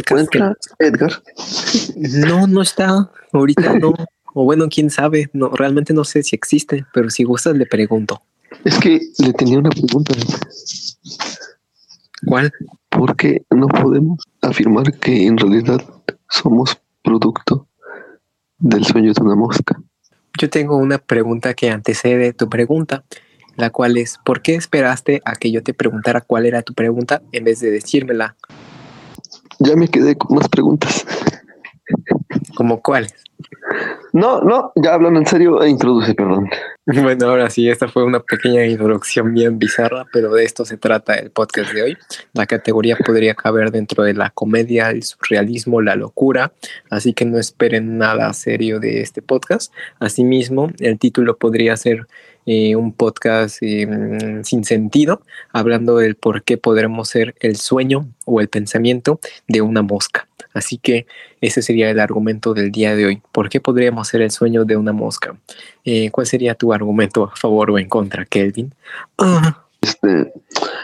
podcast. Edgar? No, no está. Ahorita no. O bueno, quién sabe. No, realmente no sé si existe, pero si gustas le pregunto. Es que le tenía una pregunta. ¿Cuál? ¿Por qué no podemos afirmar que en realidad somos producto del sueño de una mosca? Yo tengo una pregunta que antecede tu pregunta, la cual es, ¿por qué esperaste a que yo te preguntara cuál era tu pregunta en vez de decírmela? Ya me quedé con más preguntas. ¿Como cuáles? No, no, ya hablando en serio, e introduce, perdón. Bueno, ahora sí, esta fue una pequeña introducción bien bizarra, pero de esto se trata el podcast de hoy. La categoría podría caber dentro de la comedia, el surrealismo, la locura, así que no esperen nada serio de este podcast. Asimismo, el título podría ser eh, un podcast eh, sin sentido, hablando del por qué podremos ser el sueño o el pensamiento de una mosca. Así que ese sería el argumento del día de hoy. ¿Por qué podríamos ser el sueño de una mosca? Eh, ¿Cuál sería tu argumento a favor o en contra, Kelvin? Este,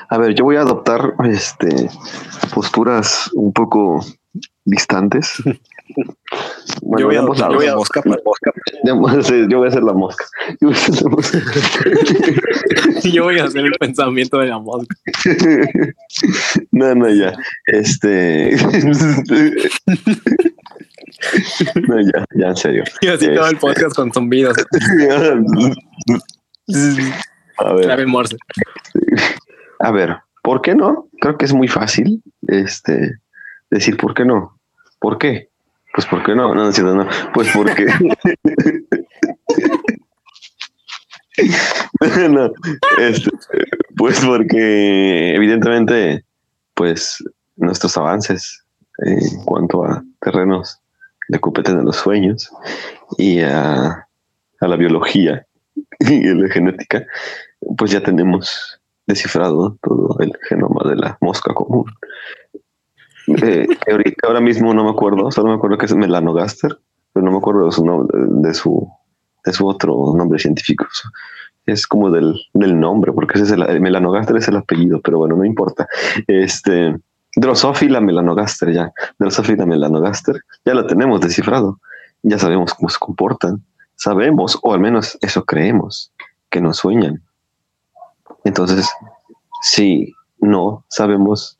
a ver, yo voy a adoptar este, posturas un poco distantes. yo, voy a, yo voy a mosca, mosca. Yo voy a hacer la mosca. Yo voy a hacer la mosca. yo voy a hacer el pensamiento de la mosca. no, no, ya. Este. no, ya, ya, en serio. Y así todo el Este, podcast con zumbidos. a ver. Clave Morse. A ver, ¿por qué no? Creo que es muy fácil este, decir por qué no. ¿Por qué? Pues por qué no, no, no, cierto, no. Pues porque. no, este, pues porque evidentemente, pues nuestros avances en cuanto a terrenos le competen a los sueños y a, a la biología y la genética, pues ya tenemos descifrado todo el genoma de la mosca común. Eh, ahorita, ahora mismo no me acuerdo, solo me acuerdo que es melanogaster, pero no me acuerdo de su de su, de su otro nombre científico. Es como del, del nombre, porque ese es el, el melanogaster es el apellido, pero bueno, no importa. Este, Drosophila melanogaster, ya. Drosophila melanogaster, ya lo tenemos descifrado. Ya sabemos cómo se comportan. Sabemos, o al menos eso creemos, que no sueñan. Entonces, si no sabemos,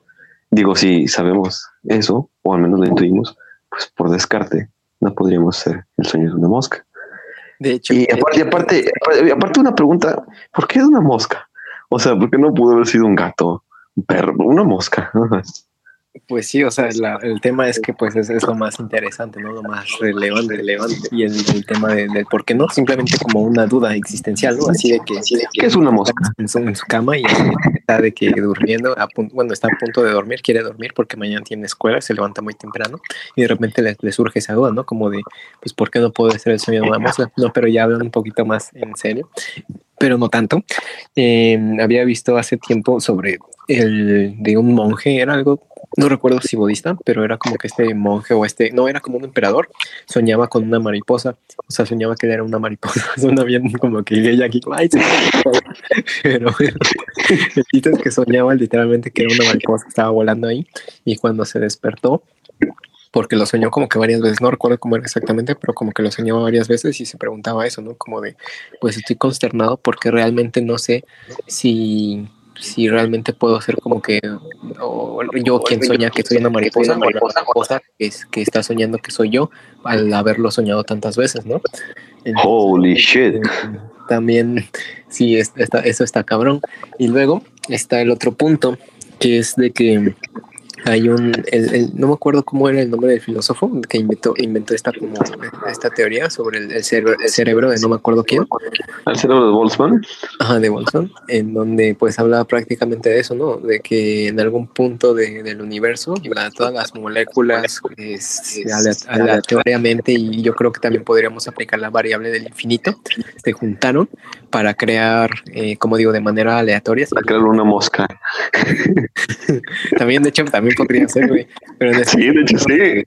digo, si sabemos eso, o al menos lo intuimos, pues por descarte no podríamos ser el sueño de una mosca. De hecho, Y aparte, aparte, aparte una pregunta, ¿por qué es una mosca? O sea, ¿por qué no pudo haber sido un gato, un perro, una mosca? Pues sí, o sea, la- el tema es que pues es, es lo más interesante, ¿no? Lo más relevante, relevante. Y el, el tema de- por qué no, simplemente como una duda existencial, ¿no? Así de que, así de que ¿Qué es una mosca? en su, en su cama y está de que durmiendo, a punto, bueno, está a punto de dormir, quiere dormir porque mañana tiene escuela, se levanta muy temprano y de repente le, le surge esa duda, ¿no? Como de, pues, ¿por qué no puede ser el sueño de una mosca? No, pero ya hablan un poquito más en serio, pero no tanto. Eh, había visto hace tiempo sobre el de un monje, era algo, no recuerdo si budista, pero era como que este monje o este, no, era como un emperador, soñaba con una mariposa, o sea, soñaba que era una mariposa, suena bien como que ella aquí, ay, pero el chiste es que soñaba literalmente que era una mariposa estaba volando ahí y cuando se despertó, porque lo soñó como que varias veces, no recuerdo cómo era exactamente, pero como que lo soñaba varias veces y se preguntaba eso, ¿no? Como de, pues estoy consternado porque realmente no sé si, si realmente puedo ser como que, o yo quien sueña que soy una mariposa, o la mariposa que, es, que está soñando que soy yo al haberlo soñado tantas veces, ¿no? Entonces, Holy shit. eh, También, sí, es- está, eso está cabrón. Y luego está el otro punto, que es de que hay un, el- el- no me acuerdo cómo era el nombre del filósofo que inventó, inventó esta, como, esta teoría sobre el, el cerebro, el cerebro de no me acuerdo quién, ¿Al cerebro de Boltzmann? Ajá, de Boltzmann, en donde pues hablaba prácticamente de eso, ¿no? De que en algún punto de- del universo, la- todas las moléculas es, alea- aleatoriamente, y yo creo que también podríamos aplicar la variable del infinito, se juntaron para crear, eh, como digo, de manera aleatoria. Para crear una mosca. También, de hecho, también podría ser, güey. Pero en Sí, de hecho, sí.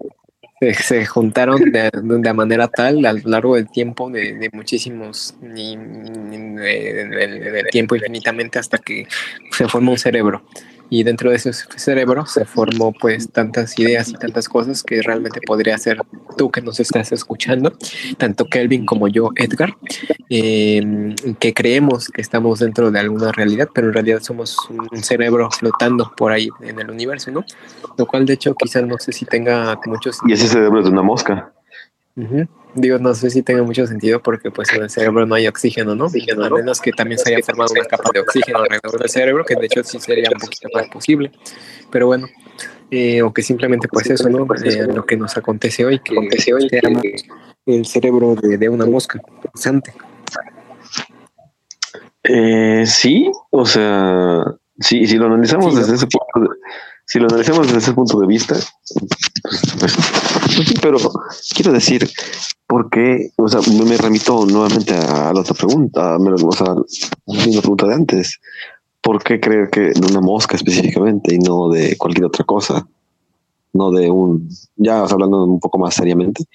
se, se juntaron de, de manera tal a lo largo del tiempo, de, de muchísimos, de- de tiempo infinitamente hasta que se forma un cerebro. Y dentro de ese cerebro se formó pues tantas ideas y tantas cosas que realmente podría ser tú que nos estás escuchando, tanto Kelvin como yo, Edgar, em, que creemos que estamos dentro de alguna realidad, pero en realidad somos un cerebro flotando por ahí en el universo, ¿no? Lo cual de hecho quizás no sé si tenga muchos... Y ese cerebro es de una mosca. Digo, no sé si tenga mucho sentido porque pues en el cerebro no hay oxígeno, ¿no? A menos que también se haya formado una capa de oxígeno alrededor del cerebro, que de hecho sí sería un poquito más posible. Pero bueno, eh, o que simplemente pues eso, ¿no? Eh, lo que nos acontece hoy, que hoy el cerebro de, una mosca pensante. Eh, sí, o sea, sí, si lo analizamos desde ese punto de, si lo analizamos desde ese punto de vista, pues, pues, pues pero quiero decir, ¿por qué? O sea, me remito nuevamente a la otra pregunta, o sea, a la misma pregunta de antes. ¿Por qué creer que de una mosca específicamente y no de cualquier otra cosa? No de un, ya hablando un poco más seriamente,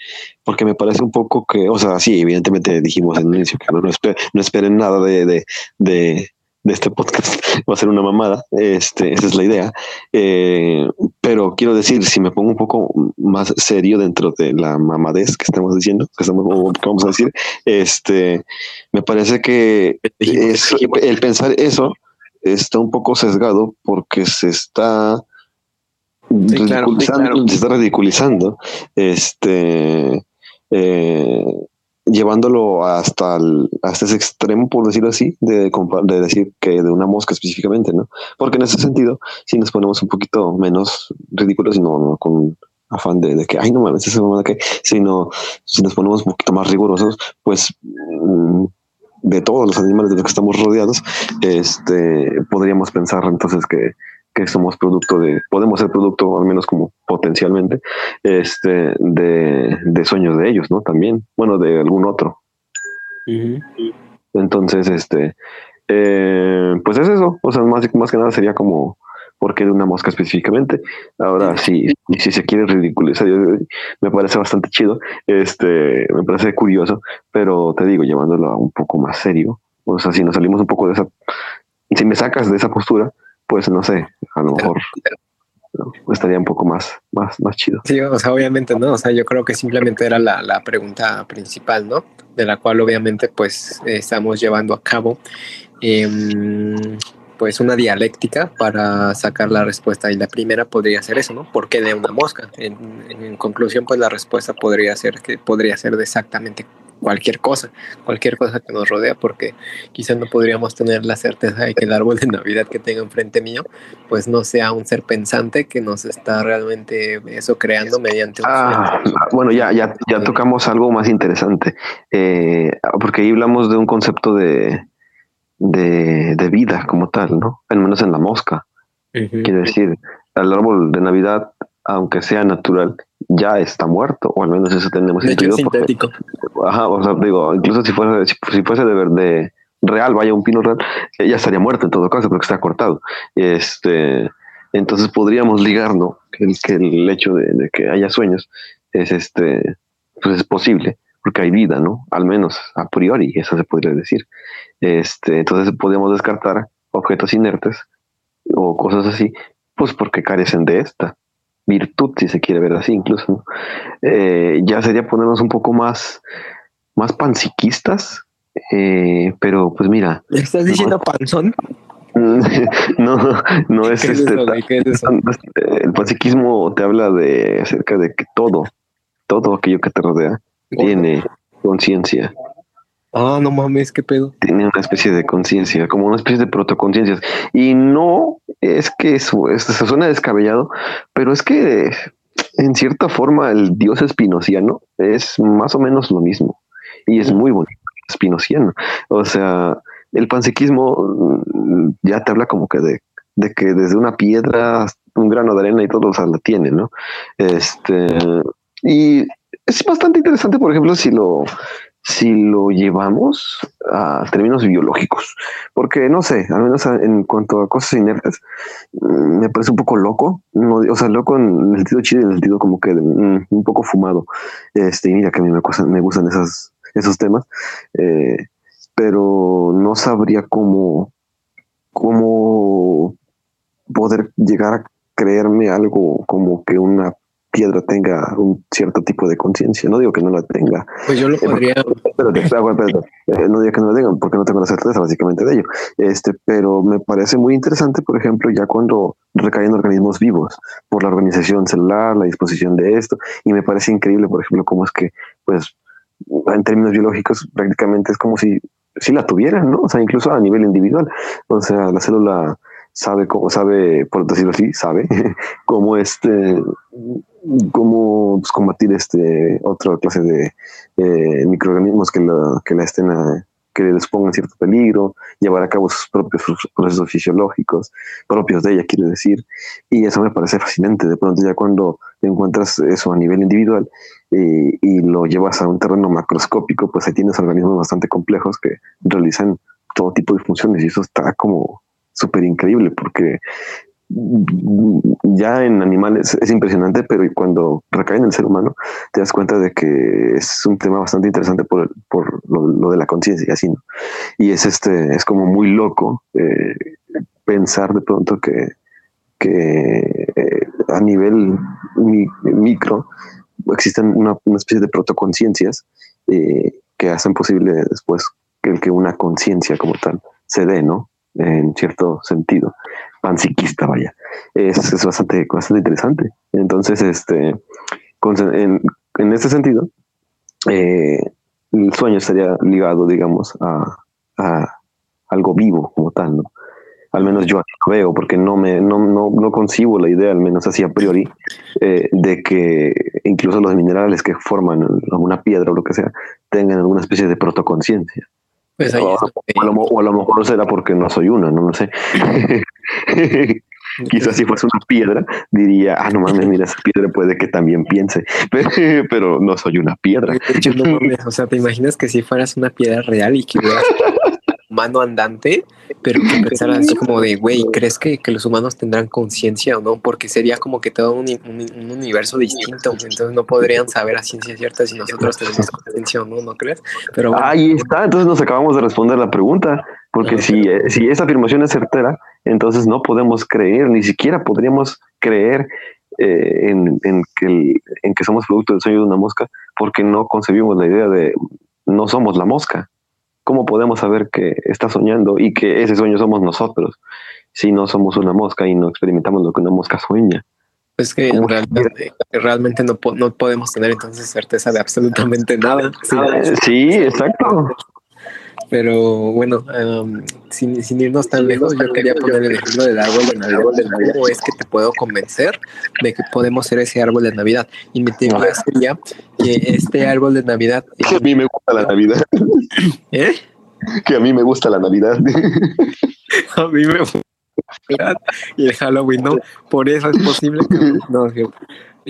porque me parece un poco que, o sea, sí, evidentemente dijimos en el inicio que no, no, esperen nada de, de de este podcast. Va a ser una mamada, este, esa es la idea. Eh, pero quiero decir, si me pongo un poco más serio dentro de la mamadez que estamos diciendo, que estamos, vamos a decir, este, me parece que el pensar eso está un poco sesgado porque se está ridiculizando, se está ridiculizando este eh, llevándolo hasta, el, hasta ese extremo, por decirlo así, de, de, decir que de una mosca específicamente, ¿no? Porque en ese sentido, si nos ponemos un poquito menos ridículos y no, con afán de, que, ay, no mames, esa mamada que, sino si nos ponemos un poquito más rigurosos, pues mm, de todos los animales de los que estamos rodeados, este, podríamos pensar entonces que, que somos producto de, podemos ser producto, al menos como potencialmente, este, de, sueños de ellos, ¿no? También, bueno, de algún otro. Entonces, este, eh, pues es eso, o sea, más, más que nada sería como, ¿por qué de una mosca específicamente? Ahora, si, si se quiere ridiculizar, me parece bastante chido, este, me parece curioso, pero te digo, llevándolo a un poco más serio, o sea, si nos salimos un poco de esa, si me sacas de esa postura, pues no sé, a lo mejor estaría un poco más, más, más chido. Sí, o sea, obviamente, ¿no? O sea, yo creo que simplemente era la, la pregunta principal, ¿no? De la cual obviamente pues estamos llevando a cabo em, pues una dialéctica para sacar la respuesta y la primera podría ser eso, ¿no? ¿Por qué de una mosca? En, en conclusión, pues la respuesta podría ser que podría ser de exactamente cualquier cosa, cualquier cosa que nos rodea, porque quizás no podríamos tener la certeza de que el árbol de Navidad que tengo enfrente mío, pues no sea un ser pensante que nos está realmente eso creando mediante un ah, bueno, ya, ya, ya tocamos algo más interesante, eh, porque ahí hablamos de un concepto de, de, vida como tal, ¿no? Al menos en la mosca. Quiere decir, el árbol de Navidad, aunque sea natural, ya está muerto, o al menos eso tenemos de hecho, sintético. ajá, o sea, digo, incluso si fuese, si, fuese de, de real, vaya un pino real, ya estaría muerto en todo caso porque está cortado. Este, entonces podríamos ligar, ¿no? Que el, que el hecho de, que haya sueños es este, pues es posible, porque hay vida, ¿no? Al menos a priori, eso se podría decir. Este, entonces podemos descartar objetos inertes o cosas así, pues porque carecen de esta virtud, si se quiere ver así incluso. Eh, ya sería ponernos un poco más, más panpsiquistas, eh, pero pues mira. ¿Estás diciendo panzón? no, no es este. El panpsiquismo te habla de acerca de que todo, todo aquello que te rodea tiene conciencia. Ah, no mames, qué pedo. Tiene una especie de conciencia, como una especie de protoconciencias. Y no es que eso, eso suena descabellado, pero es que en cierta forma el dios espinociano es más o menos lo mismo. Y es muy bonito, espinociano. O sea, el pansequismo mm, ya te habla como que de, de que desde una piedra, un grano de arena y todo, o sea, la tiene, ¿no? Este, y es bastante interesante, por ejemplo, si lo, si lo llevamos a términos biológicos, porque no sé, al menos en cuanto a cosas inertes, mm, me parece un poco loco, o sea, loco en el sentido chido y en el sentido como que mm, un poco fumado. Este, mira que a mí me, me gustan esas, esos temas, eh, pero no sabría cómo, cómo poder llegar a creerme algo como que una piedra tenga un cierto tipo de conciencia. No digo que no la tenga. Pues yo lo podría. Eh, no digo que no la tenga porque no tengo la certeza básicamente de ello. Este, pero me parece muy interesante, por ejemplo, ya cuando recaen organismos vivos por la organización celular, la disposición de esto. Y me parece increíble, por ejemplo, cómo es que, pues, en términos biológicos, prácticamente es como si, si la tuvieran, ¿no? O sea, incluso a nivel individual. O sea, la célula sabe cómo sabe, por decirlo así, sabe cómo este cómo pues, combatir este otra clase de eh, microorganismos que la, que la estén a, que les pongan cierto peligro, llevar a cabo sus propios procesos fisiológicos, propios de ella, quiere decir. Y eso me parece fascinante. De pronto, ya cuando encuentras eso a nivel individual y lo llevas a un terreno macroscópico, pues ahí tienes organismos bastante complejos que realizan todo tipo de funciones y eso está como súper increíble porque ya en animales es impresionante, pero cuando recae en el ser humano, te das cuenta de que es un tema bastante interesante por, por lo, de la conciencia y así, ¿no? Y es este, es como muy loco eh, pensar de pronto que, que eh, a nivel micro existen una, especie de protoconciencias eh, que hacen posible después que, que una conciencia como tal se dé, ¿no? En cierto sentido, panpsiquista, vaya. Es, es bastante, bastante interesante. Entonces, este, en, en este sentido, eh, el sueño estaría ligado, digamos, a, a, algo vivo como tal, ¿no? Al menos yo lo veo, porque no me no, no, no concibo la idea, al menos así a priori, eh, de que incluso los minerales que forman una piedra o lo que sea tengan alguna especie de protoconciencia. Pues o, a lo, mejor será porque no soy una, no lo sé. Quizás si fuese una piedra, diría, ah, no mames, mira, esa piedra puede que también piense, pero no soy una piedra. o sea, ¿te imaginas que si fueras una piedra real y que mano andante, pero que pensara así como de, güey, ¿crees que, que, los humanos tendrán conciencia o no? Porque sería como que todo un, un, universo distinto, entonces no podrían saber a ciencia cierta si nosotros tenemos conciencia o no, ¿no crees? Pero Ahí está, entonces nos acabamos de responder la pregunta, porque si, eh, si esa afirmación es certera, entonces no podemos creer, ni siquiera podríamos creer eh, en, en, que en que somos producto del sueño de una mosca, porque no concebimos la idea de no somos la mosca. ¿Cómo podemos saber que está soñando y que ese sueño somos nosotros si no somos una mosca y no experimentamos lo que una mosca sueña? Pues que realmente, realmente no, no, podemos tener entonces certeza de absolutamente nada. Sí, exacto. Pero bueno, sin, sin, irnos tan lejos, yo quería poner el ejemplo del árbol de Navidad. ¿Cómo es que te puedo convencer de que podemos ser ese árbol de Navidad? Y mi teoría sería que este árbol de Navidad. Que a mí me gusta la Navidad. ¿Eh? Que a mí me gusta la Navidad. a mí me gusta y el Halloween, ¿no? Por eso es posible que no,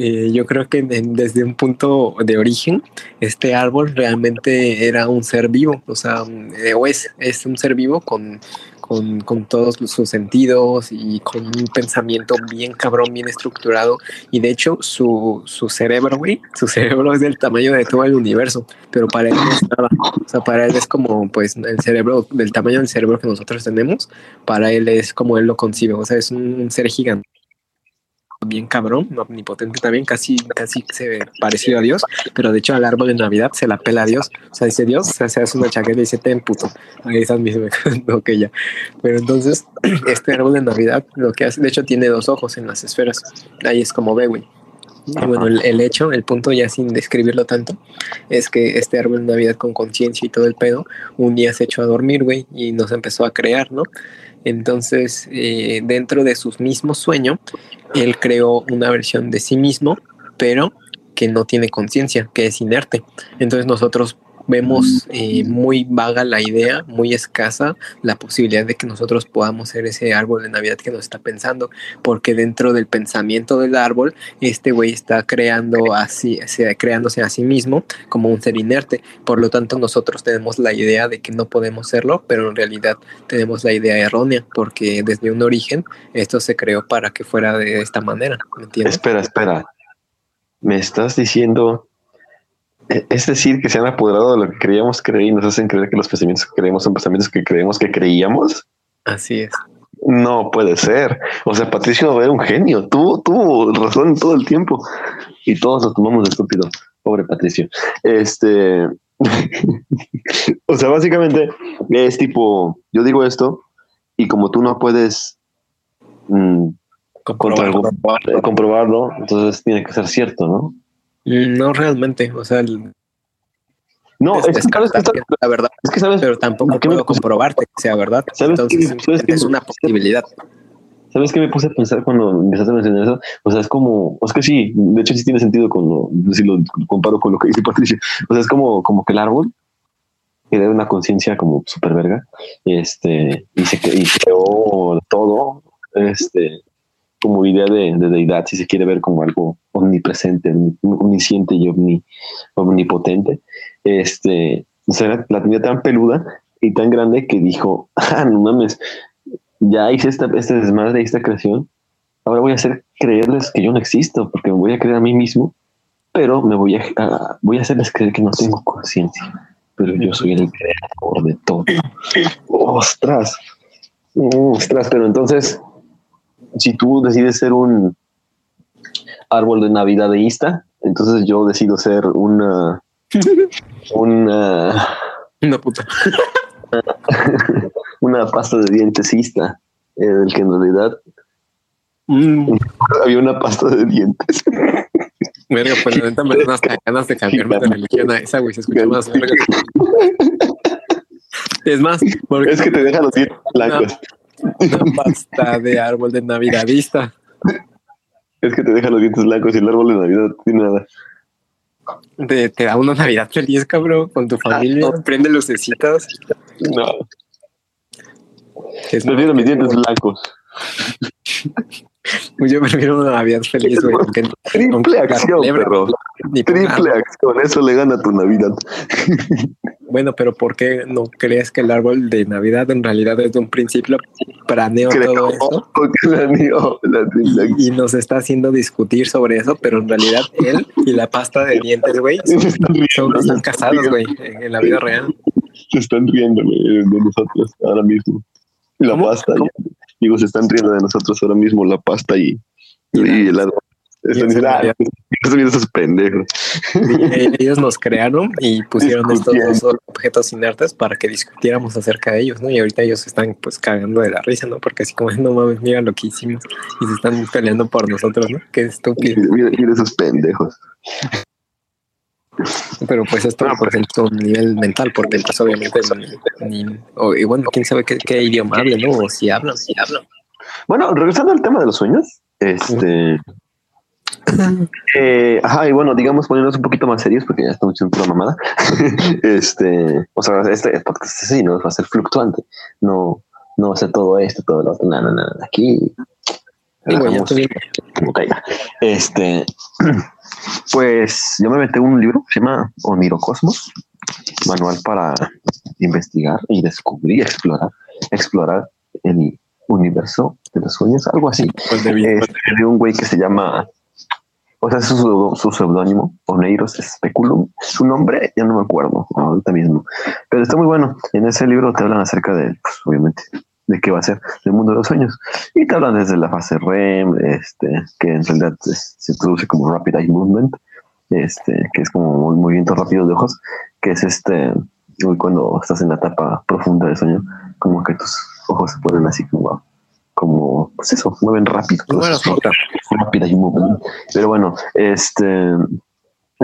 eh, yo creo que desde un punto de origen, este árbol realmente era un ser vivo, o sea, eh, o es, es un ser vivo con, con, todos sus sentidos y con un pensamiento bien cabrón, bien estructurado. Y de hecho, su, su cerebro, güey, su cerebro es del tamaño de todo el universo, pero para él no es nada. O sea, para él es como, pues, el cerebro, del tamaño del cerebro que nosotros tenemos, para él es como él lo concibe. O sea, es un ser gigante bien cabrón, omnipotente también, casi, casi se parecido a Dios, pero de hecho al árbol de Navidad se la pela a Dios. O sea, dice Dios, se hace una chaqueta y dice, ten puto. Ahí están mis ok, ya. Pero entonces, este árbol de Navidad lo que hace, de hecho, tiene dos ojos en las esferas. Ahí es como güey. Y bueno, el, hecho, el punto ya sin describirlo tanto, es que este árbol de Navidad con conciencia y todo el pedo, un día se echó a dormir, güey, y nos empezó a crear, ¿no? Entonces, eh, dentro de su mismo sueño, él creó una versión de sí mismo, pero que no tiene conciencia, que es inerte. Entonces nosotros vemos eh, muy vaga la idea, muy escasa la posibilidad de que nosotros podamos ser ese árbol de Navidad que nos está pensando, porque dentro del pensamiento del árbol, este güey está creando así, creándose a sí mismo como un ser inerte. Por lo tanto, nosotros tenemos la idea de que no podemos serlo, pero en realidad tenemos la idea errónea, porque desde un origen esto se creó para que fuera de esta manera. Espera, espera. ¿Me estás diciendo es decir, que se han apoderado de lo que creíamos creer y nos hacen creer que los pensamientos que creemos son pensamientos que creemos que creíamos. Así es. No puede ser. O sea, Patricio era un genio. Tuvo, tuvo razón todo el tiempo. Y todos nos tomamos de estúpido. Pobre Patricio. Este. o sea, básicamente es tipo, yo digo esto, y como tú no puedes mm, Comprobarlo. comprobarlo, entonces tiene que ser cierto, ¿no? Mm, No realmente, o sea, el- No, es es que sabes que, que la verdad, es que sabes, pero tampoco ¿por qué me puedo comprobarte que sea verdad. ¿Sabes Entonces, qué? es una posibilidad. ¿Sabes qué me puse a pensar cuando empezaste a mencionar eso? O sea, es como, o es que sí, de hecho sí tiene sentido con lo, si lo comparo con lo que dice Patricia. O sea, es como, como que el árbol tiene una conciencia como súper verga, este, y se y creó todo, este, como idea de, de deidad, si se quiere ver como algo omnipresente, omni- omnisciente y omni, omnipotente. Este, o sea, la, la tenía tan peluda y tan grande que dijo, ah, no mames, ya hice esta, este desmadre, esta creación, ahora voy a hacer creerles que yo no existo, porque me voy a creer a mí mismo, pero me voy a, a- voy a hacerles creer que no tengo conciencia, pero yo soy el creador de todo. Ostras, ostras, pero entonces, si tú decides ser un árbol de Navidad deísta, entonces yo decido ser una, una, No, puta. una pasta de dientesista, eh, del que en realidad Mm, había una pasta de dientes. verga, pues la neta me dan hasta ganas de cambiarme de religión a esa, güey. Se escucha más verga. Es más, porque Es que te deja los dientes blancos. una pasta de árbol de navidadista. Es que te deja los dientes blancos y el árbol de Navidad no tiene nada. Te, te da una Navidad feliz, cabrón, con tu familia. Prende lucecitas. No, Es prefiero mis dientes blancos. Yo prefiero una Navidad feliz, güey. Triple celebra, perro. Triple acción. Eso le gana a tu Navidad. Bueno, pero ¿por qué no crees que el árbol de Navidad en realidad desde un principio planeó todo Creo la la triple acción. y nos está haciendo discutir sobre eso? Pero en realidad él y la pasta de dientes, güey, son, están son- casados, güey, en, en la vida real. Se están riendo güey, de nosotros ahora mismo. La ¿Cómo? pasta. ¿Cómo? Digo, se están riendo de nosotros ahora mismo, la pasta y, Y la- y el árbol. Están diciendo, ah, esos pendejos. Y eh, ellos nos crearon y pusieron estos dos objetos inertes para que discutiéramos acerca de ellos, ¿no? Y ahorita ellos están pues cagando de la risa, ¿no? Porque así como, no mames, mira lo que hicimos y se están peleando por nosotros, ¿no? Qué estúpido. Mira, mira- esos pendejos. Pero pues esto No, pues, es un nivel mental, porque pues obviamente ni, ni- o, y bueno, quién sabe qué, qué idioma hablan, ¿no? O si hablan, si hablan. Bueno, regresando al tema de los sueños, este. eh, ajá, y bueno, digamos, poniéndonos un poquito más serios, porque ya estamos haciendo pura mamada. este, o sea, este podcast sí, ¿no? Va a ser fluctuante. No, no va a ser todo esto, todo lo otro, nada, nada. Aquí. Y bueno, ya relajamos estoy- como caiga. Este, pues yo me metí un libro que se llama Onirocosmos, manual para investigar y descubrir, explorar, explorar el universo de los sueños, algo así. pues, de un güey que se llama, o sea, su, su seudónimo, Oneiros Speculum. Su nombre ya no me acuerdo ahorita mismo, pero está muy bueno. En ese libro te hablan acerca de, pues, obviamente, de qué va a ser el mundo de los sueños. Y te hablan desde la fase REM, este, que en realidad es- se traduce como Rapid Eye Movement, este, que es como movimiento rápido de ojos, que es este, cuando estás en la etapa profunda del sueño, como que tus ojos se ponen así como, como, pues eso, mueven rápido. Y movement. Pero bueno, este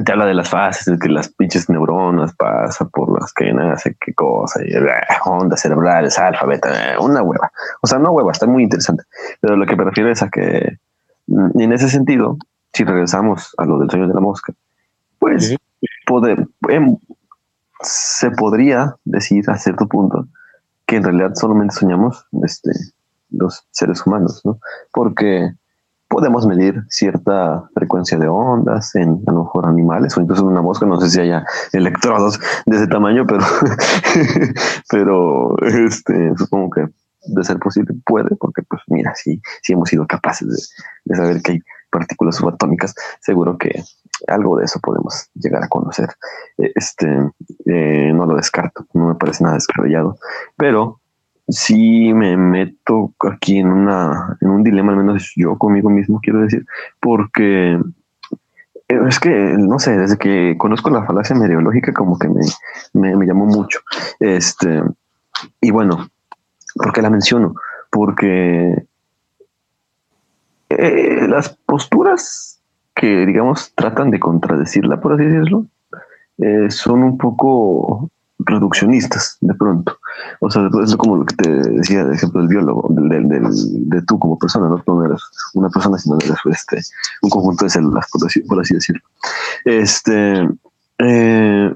te habla de las fases, de que las pinches neuronas pasan por las que nace, qué cosa, y eh, ondas cerebrales, alfa, beta, una hueva. O sea, no hueva, está muy interesante. Pero lo que me refiero es a que, mm, en ese sentido, si regresamos a lo del sueño de la mosca, pues Ujú. pode- em, se podría decir a cierto punto que en realidad solamente soñamos este, los seres humanos, ¿no? Porque podemos medir cierta frecuencia de ondas en a lo mejor animales o incluso en una mosca, no sé si haya electrodos de ese tamaño, pero pero este supongo que de ser posible puede, porque pues mira, si, si hemos sido capaces de, de saber que hay partículas subatómicas, seguro que algo de eso podemos llegar a conocer. Este eh, no lo descarto, no me parece nada descabellado, pero sí me meto aquí en una en un dilema, al menos yo conmigo mismo quiero decir, porque es que, no sé, desde que conozco la falacia meteorológica como que me, me, llamó mucho. Este, y bueno, ¿por qué la menciono? Porque eh, las posturas que, digamos, tratan de contradecirla, por así decirlo, eh, son un poco reduccionistas de pronto. O sea, es como lo que te decía, de ejemplo, del biólogo, del, del, de tú como persona, no, no eres una persona, sino eres este, un conjunto de células, por así, decirlo. Este, eh,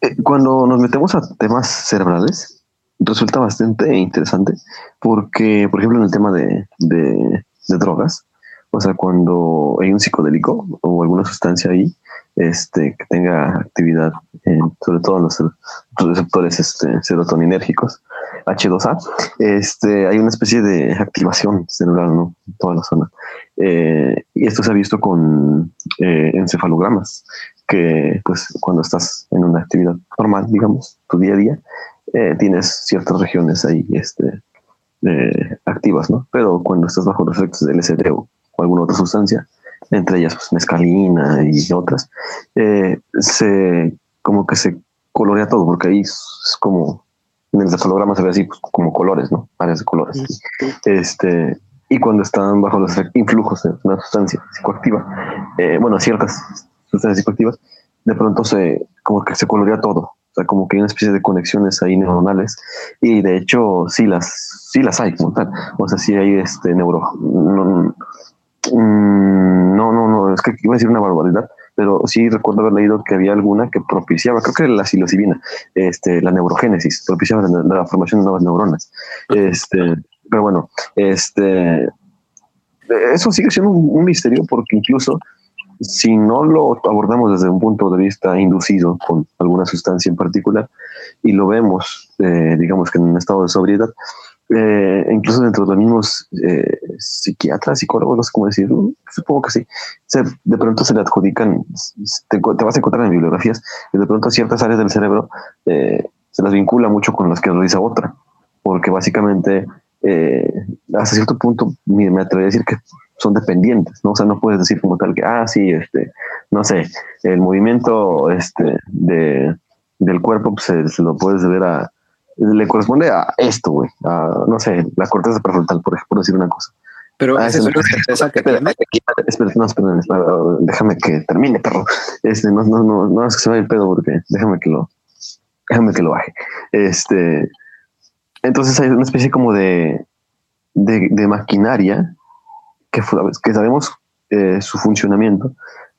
eh, cuando nos metemos a temas cerebrales, resulta bastante interesante porque, por ejemplo, en el tema de, de drogas, o sea, cuando hay un psicodélico o alguna sustancia ahí, este, que tenga actividad, sobre todo en los, receptores este, serotoninérgicos, H2A, este, hay una especie de activación celular ¿no? en toda la zona. Eh, y esto se ha visto con eh, encefalogramas, que pues cuando estás en una actividad normal, digamos, tu día a día, eh, tienes ciertas regiones ahí este, activas, ¿no? Pero cuando estás bajo los efectos del LSD o alguna otra sustancia, entre ellas pues, mescalina y otras, eh, se como que se colorea todo, porque ahí es como en el holograma se ve así pues, como colores, ¿no? Áreas de colores. Este, y cuando están bajo los influjos de una sustancia psicoactiva, eh, bueno, ciertas sustancias psicoactivas, de pronto se como que se colorea todo. O sea, como que hay una especie de conexiones ahí neuronales y de hecho sí las, sí las hay como tal. O sea, sí hay este neuro, Mm, no, no, no, es que iba a decir una barbaridad, pero sí recuerdo haber leído que había alguna que propiciaba, creo que la psilocibina, este, la neurogénesis, propiciaba la, formación de nuevas neuronas. Este, pero bueno, este, eso sigue siendo un, misterio porque incluso si no lo abordamos desde un punto de vista inducido con alguna sustancia en particular y lo vemos, eh, digamos que en un estado de sobriedad, eh, incluso dentro de los mismos eh, psiquiatras, psicólogos, no sé cómo supongo que sí, de pronto se le adjudican, te, vas a encontrar en bibliografías, y de pronto ciertas áreas del cerebro eh, se las vincula mucho con las que realiza otra, porque básicamente hasta cierto punto me, atrevería a decir que son dependientes, ¿no? O sea, no puedes decir como tal que, ah, sí, este, no sé, el movimiento este, de, del cuerpo pues, se, lo puedes deber a, le corresponde a esto, güey, a, no sé, la corteza prefrontal, por ejemplo, decir una cosa. Pero ah, es una certeza que tiene. Espera, no, espera, déjame que termine, perro. Este, no, no, no, no es que se vaya el pedo porque déjame que lo, déjame que lo baje. Este, entonces hay una especie como de, de, de maquinaria que, que sabemos eh, su funcionamiento,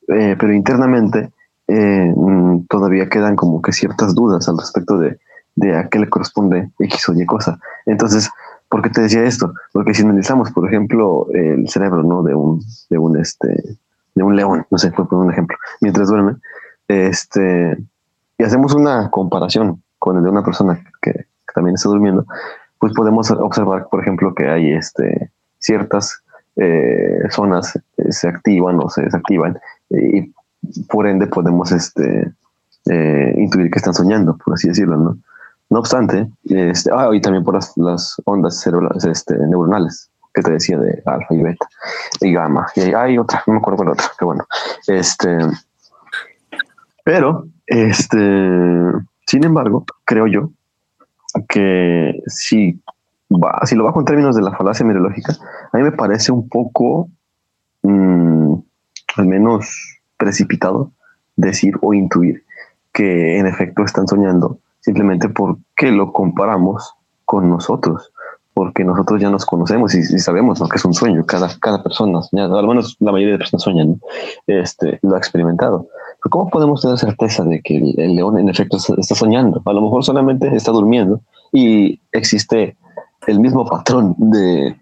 eh, pero internamente eh, mm, todavía quedan como que ciertas dudas al respecto de de a qué le corresponde X o Y cosa. Entonces, ¿por qué te decía esto? Porque si analizamos, por ejemplo, el cerebro, ¿no? De un, de un, este, de un león, no sé, por un ejemplo, mientras duerme, este, y hacemos una comparación con el de una persona que, también está durmiendo, pues podemos observar, por ejemplo, que hay este, ciertas eh, zonas se activan o se desactivan y por ende podemos este, eh, intuir que están soñando, por así decirlo, ¿no? No obstante, este, ah, y también por las, ondas cerebrales, este, neuronales que te decía de alfa y beta y gamma. Y hay otra, no me acuerdo cuál otra, pero bueno. Este, pero, este, sin embargo, creo yo que si, va, si lo bajo en términos de la falacia meteorológica, a mí me parece un poco, mm, al menos precipitado, decir o intuir que en efecto están soñando simplemente porque lo comparamos con nosotros, porque nosotros ya nos conocemos y, sabemos lo que es un sueño. Cada, cada persona, al menos la mayoría de personas sueñan, este, lo ha experimentado. ¿Cómo podemos tener certeza de que el, león en efecto está soñando? A lo mejor solamente está durmiendo y existe el mismo patrón de,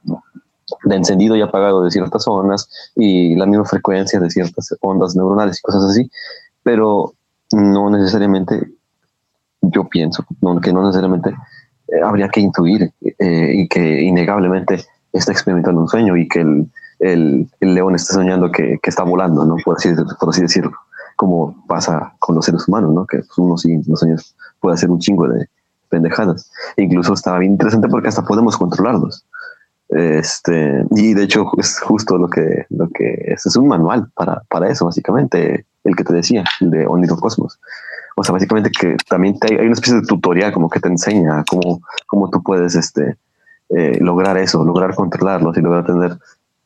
de encendido y apagado de ciertas zonas y la misma frecuencia de ciertas ondas neuronales y cosas así, pero no necesariamente yo pienso que no necesariamente eh, habría que intuir eh, y que innegablemente está experimentando un sueño y que el, el, león está soñando que, que, está volando, ¿no? Por así, por así decirlo, como pasa con los seres humanos, ¿no? Que uno sí, los sueños puede hacer un chingo de pendejadas. Incluso estaba bien interesante porque hasta podemos controlarlos. Este, y de hecho es justo lo que, lo que es, un manual para, para eso, básicamente, el que te decía, el de Cosmos. O sea, básicamente que también hay, una especie de tutorial como que te enseña cómo, cómo tú puedes este, eh, lograr eso, lograr controlarlos y lograr tener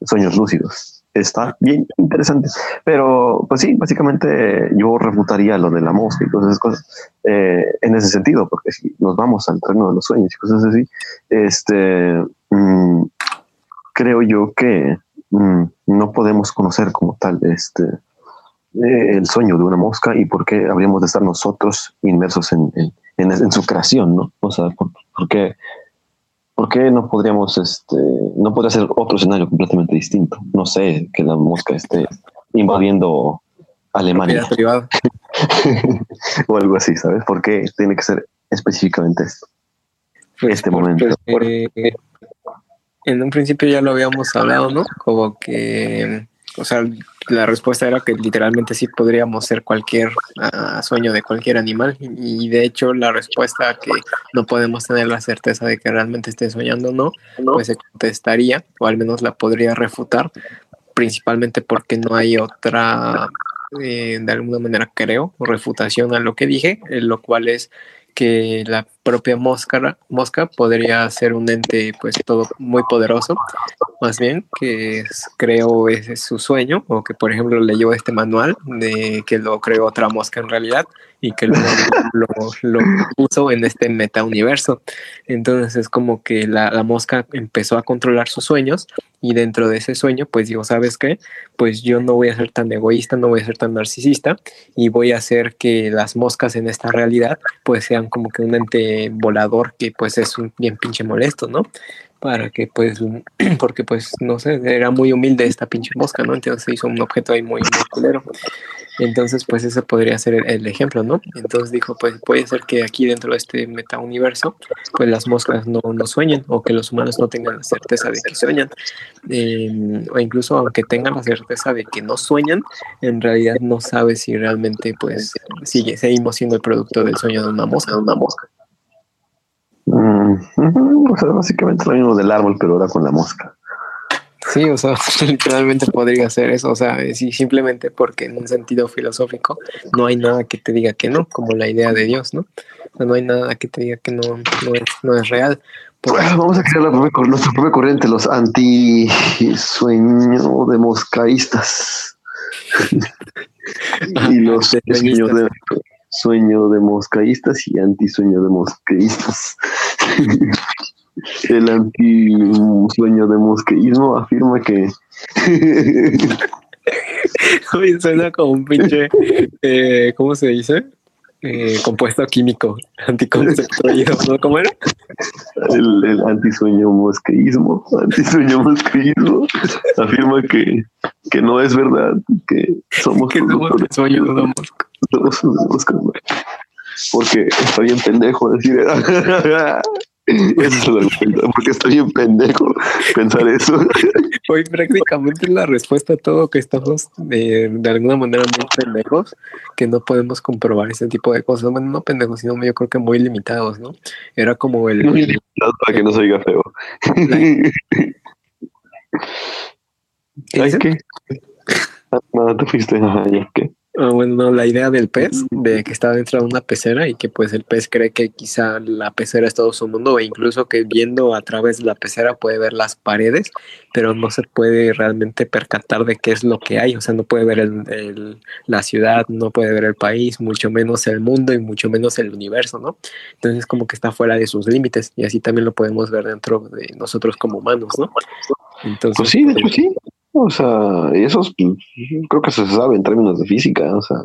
sueños lúcidos. Está bien interesante. Pero, pues sí, básicamente yo refutaría lo de la mosca y todas esas cosas eh, en ese sentido, porque si nos vamos al terreno de los sueños y cosas así, este, mm, creo yo que mm, no podemos conocer como tal este, eh, el sueño de una mosca y por qué habríamos de estar nosotros inmersos en, en, su creación, ¿no? O sea, ¿por, qué, por qué no podríamos, este, no podría ser otro escenario completamente distinto? No sé, que la mosca esté invadiendo Alemania. o algo así, ¿sabes? ¿Por qué tiene que ser específicamente esto? Pues este momento. en un principio ya lo habíamos hablado, ¿no? Como que o sea, la respuesta era que literalmente sí podríamos ser cualquier ah, sueño de cualquier animal. Y de hecho, la respuesta que no podemos tener la certeza de que realmente esté soñando o no, pues se contestaría, o al menos la podría refutar, principalmente porque no hay otra, eh, de alguna manera creo, refutación a lo que dije, lo cual es que la propia mosca, mosca podría ser un ente pues todo muy poderoso, más bien que creo ese es su sueño, o que por ejemplo leyó este manual de que lo creó otra mosca en realidad y que luego lo, lo, puso en este meta universo. Entonces es como que la, la mosca empezó a controlar sus sueños y dentro de ese sueño, pues digo, ¿sabes qué? Pues yo no voy a ser tan egoísta, no voy a ser tan narcisista y voy a hacer que las moscas en esta realidad pues sean como que un ente volador que pues es un bien pinche molesto, ¿no? Para que pues, porque pues no sé, era muy humilde esta pinche mosca, ¿no? Entonces hizo un objeto ahí muy, muy culero. Entonces, pues ese podría ser el, ejemplo, ¿no? Entonces dijo, pues puede ser que aquí dentro de este metauniverso, pues las moscas no, no sueñen o que los humanos no tengan la certeza de que sueñan. Em, o incluso aunque tengan la certeza de que no sueñan, en realidad no sabe si realmente pues sigue, seguimos siendo el producto del sueño de una mosca, de una mosca. Mm, o sea, básicamente lo mismo del árbol, pero ahora con la mosca. Sí, o sea, literalmente podría ser eso, o sea, sí, simplemente porque en un sentido filosófico no hay nada que te diga que no, como la idea de Dios, ¿no? O sea, no hay nada que te diga que no, no, es, real. Vamos a crear la nuestra propia corriente, los anti-sueño de moscaístas. y los sueños de, sueño de moscaístas y anti-sueño de moscaístas. El anti-sueño de mosqueísmo afirma que. Uy, suena como un pinche. Eh, ¿Cómo se dice? Eh, compuesto químico, anticonceptoide, ¿no? ¿Cómo era? El, el antisueño mosqueísmo, antisueño mosqueísmo, afirma que, que no es verdad, que somos que somos el sueño de una mosca. Porque está bien pendejo decir Eso es porque estoy bien pendejo pensar eso. Hoy prácticamente la respuesta a todo que estamos de, de, alguna manera muy pendejos, que no podemos comprobar ese tipo de cosas. Bueno, no pendejos, sino yo creo que muy limitados, ¿no? Era como el... Muy limitados para que no se oiga feo. ¿Qué? ¿Qué? Ah, no, te fuiste. ¿qué? Ah, bueno, la idea del pez, de que está dentro de una pecera y que pues el pez cree que quizá la pecera es todo su mundo e incluso que viendo a través de la pecera puede ver las paredes, pero no se puede realmente percatar de qué es lo que hay, o sea, no puede ver el, la ciudad, no puede ver el país, mucho menos el mundo y mucho menos el universo, ¿no? Entonces como que está fuera de sus límites y así también lo podemos ver dentro de nosotros como humanos, ¿no? Entonces, pues sí, de hecho sí. O sea, eso creo que se sabe en términos de física, o sea,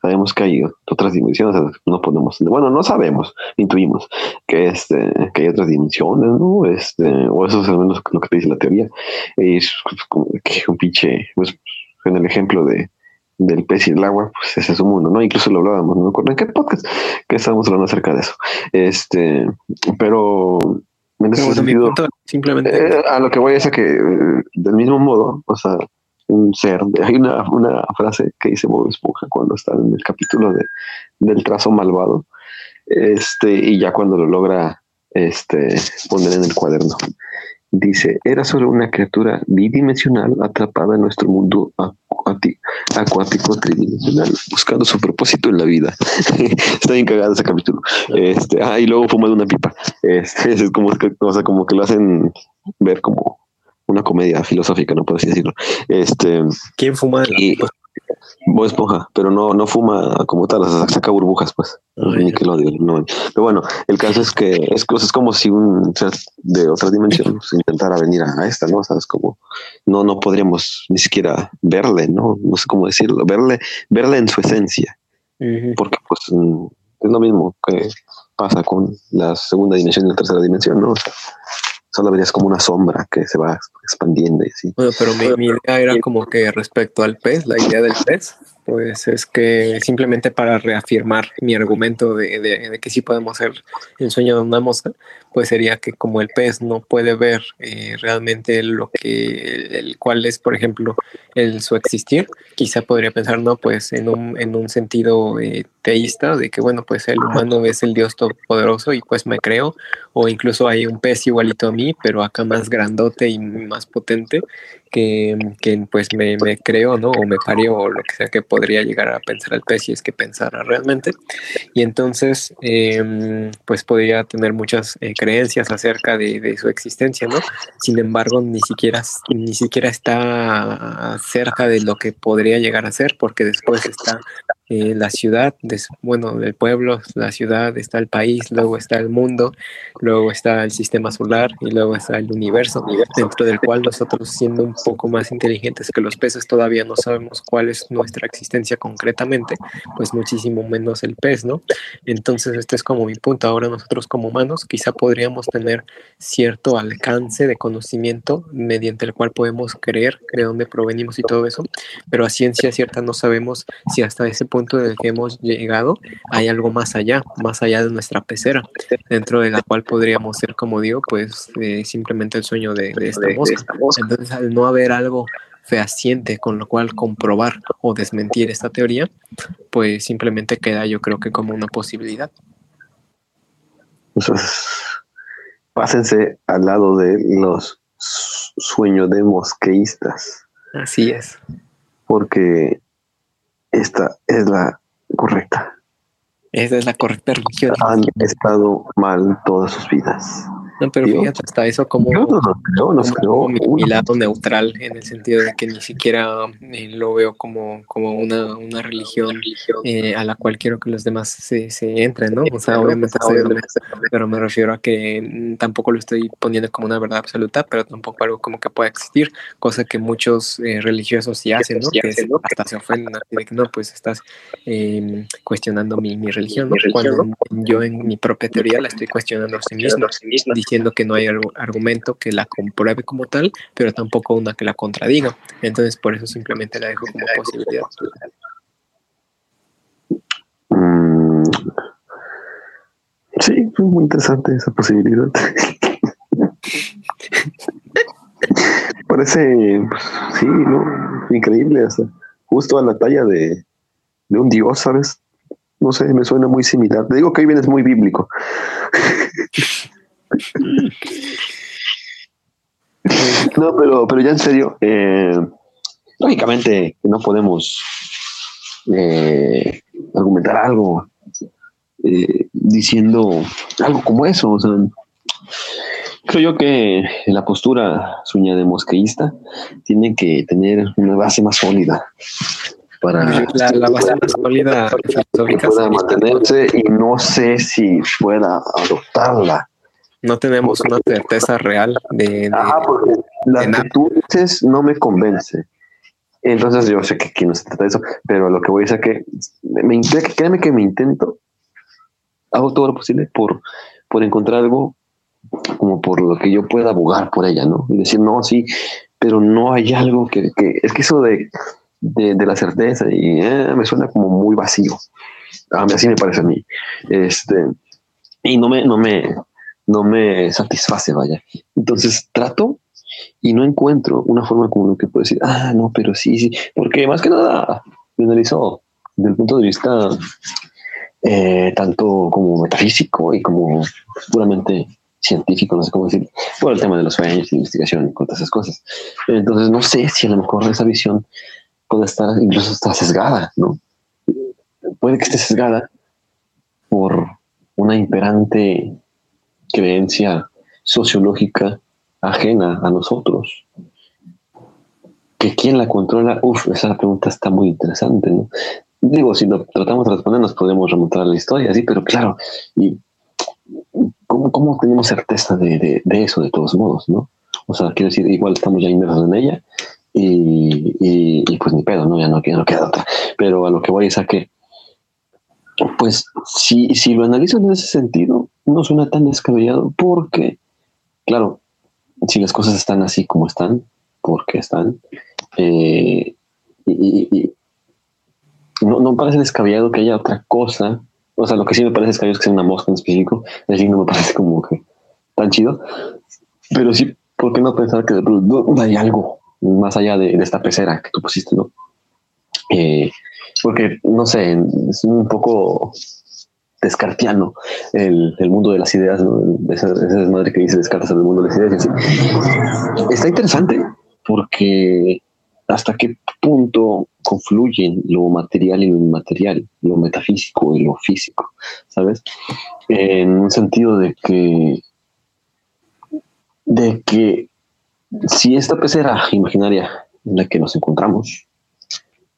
sabemos que hay otras dimensiones, no podemos, bueno, no sabemos, intuimos que este, que hay otras dimensiones, ¿no? Este, o eso es al menos lo que te dice la teoría. Es como que un pinche, pues, en el ejemplo de del pez y el agua, pues ese es su mundo, ¿no? Incluso lo hablábamos, no me acuerdo en qué podcast que estábamos hablando acerca de eso. Este, pero en ese sentido, simplemente. Eh, a lo que voy es a que, eh, del mismo modo, o sea, un ser, hay una, una frase que dice Bob Esponja cuando está en el capítulo de, del trazo malvado, Este, y ya cuando lo logra este, poner en el cuaderno. Dice, era solo una criatura bidimensional atrapada en nuestro mundo acuático tridimensional, buscando su propósito en la vida. Está bien cagado ese capítulo. Este, ah, y luego fumando una pipa. Este, es como o como que lo hacen ver como una comedia filosófica, no puedo decirlo. Este, ¿Quién fuma? Y, Bob Esponja, pero no, no fuma como tal, saca burbujas, pues. Ni que lo diga, no. Pero bueno, el caso es que es, es como si un ser de otra dimensión pues, intentara venir a, esta, ¿no? Sabes, como no, no podríamos ni siquiera verle, ¿no? No sé cómo decirlo, verle, verle en su esencia. Porque pues es lo mismo que pasa con la segunda dimensión y la tercera dimensión, ¿no? Solo verías como una sombra que se va expandiendo y así. Bueno, pero mi, mi idea era como que respecto al pez, la idea del pez, pues es que simplemente para reafirmar mi argumento de, que sí podemos ser el sueño de una mosca, pues sería que como el pez no puede ver eh, realmente lo que, el, cual es, por ejemplo, el su existir, quizá podría pensar, no, pues en un, en un sentido eh, teísta, de que bueno, pues el humano es el Dios todopoderoso y pues me creo, o incluso hay un pez igualito a mí, pero acá más grandote y más potente, que, pues me, me, creo, ¿no? O me parió, o lo que sea que podría llegar a pensar el pez si es que pensara realmente. Y entonces, em, pues podría tener muchas eh, creencias acerca de, de, su existencia, ¿no? Sin embargo, ni siquiera, ni siquiera está cerca de lo que podría llegar a ser, porque después está eh, la ciudad, bueno, el pueblo, la ciudad, está el país, luego está el mundo, luego está el sistema solar y luego está el universo, dentro del cual nosotros siendo un poco más inteligentes que los peces todavía no sabemos cuál es nuestra existencia concretamente, pues muchísimo menos el pez, ¿no? Entonces este es como mi punto. Ahora nosotros como humanos quizá podríamos tener cierto alcance de conocimiento mediante el cual podemos creer de dónde provenimos y todo eso, pero a ciencia cierta no sabemos si hasta ese punto punto en el que hemos llegado hay algo más allá, más allá de nuestra pecera, dentro de la cual podríamos ser, como digo, pues eh, simplemente el sueño de, esta mosca. Entonces, al no haber algo fehaciente con lo cual comprobar o desmentir esta teoría, pues simplemente queda yo creo que como una posibilidad. Entonces, pásense al lado de los sueños de mosqueístas. Así es. Porque esta es la correcta. Esa es la correcta religión. Han estado mal todas sus vidas. No, pero fíjate, hasta eso como, mi, lado neutral, en el sentido de que ni siquiera eh, lo veo como, como una, una religión eh, a la cual quiero que los demás se, se entren, ¿no? O sea, obviamente, pero me refiero a que mm, tampoco lo estoy poniendo como una verdad absoluta, pero tampoco algo como que pueda existir, cosa que muchos eh, religiosos sí hacen, ¿no? Que hasta se ofenden de que no, pues estás em, cuestionando mi, mi religión, ¿no? Cuando yo en mi propia teoría la estoy cuestionando a sí mismo, diciendo que no hay argumento que la compruebe como tal, pero tampoco una que la contradiga. Entonces, por eso simplemente la dejo como posibilidad. Mm. Sí, fue muy interesante esa posibilidad. Parece, pues, sí, ¿no? Increíble, justo a la talla de, de un dios, ¿sabes? No sé, me suena muy similar. Te digo que ahí vienes muy bíblico. No, pero, pero ya en serio, eh, lógicamente no podemos eh, argumentar algo eh, diciendo algo como eso. O sea, creo yo que la postura sueña de mosqueísta tiene que tener una base más sólida para la, base más sólida que pueda mantenerse y no sé si pueda adoptarla no tenemos una certeza real de... Ajá, porque la que tú dices no me convence. Entonces yo sé que aquí no se trata de eso, pero lo que voy a decir es que me, créeme que me intento, hago todo lo posible por, por encontrar algo como por lo que yo pueda abogar por ella, ¿no? Y decir, no, sí, pero no hay algo que, que es que eso de, de, de la certeza y eh, me suena como muy vacío. A mí, así me parece a mí. Este, y no me, no me, no me satisface, vaya. Entonces trato y no encuentro una forma como lo que puedo decir, ah, no, pero sí, sí, porque más que nada me analizo desde el punto de vista eh, tanto como metafísico y como puramente científico, no sé cómo decir, por el tema de los sueños, investigación y todas esas cosas. Entonces, no sé si a lo mejor esa visión puede estar incluso está sesgada, ¿no? Puede que esté sesgada por una imperante creencia sociológica ajena a nosotros. ¿Que quién la controla? Uf, esa pregunta está muy interesante, ¿no? Digo, si lo tratamos de responder, nos podemos remontar a la historia, sí, pero claro, y ¿cómo, tenemos certeza de, eso de todos modos, no? O sea, quiero decir, igual estamos ya inmersos en ella y, pues ni pedo, ¿no? Ya no, no queda otra. Pero a lo que voy es a que, pues, si, si lo analizo en ese sentido, no suena tan descabellado porque, claro, si las cosas están así como están, porque están, eh, y, no, parece descabellado que haya otra cosa o sea, lo que sí me parece es que sea una mosca en específico. El no me parece como que tan chido. Pero sí, ¿por qué no pensar que hay algo más allá de, esta pecera que tú pusiste, no? Eh, porque, no sé, es un poco descartiano el, el mundo de las ideas, esa, esa desmadre que dice descartas el mundo de las ideas. Está interesante porque hasta qué punto confluyen lo material y lo inmaterial, lo metafísico y lo físico, ¿sabes? En un sentido de que, de que si esta pecera imaginaria en la que nos encontramos,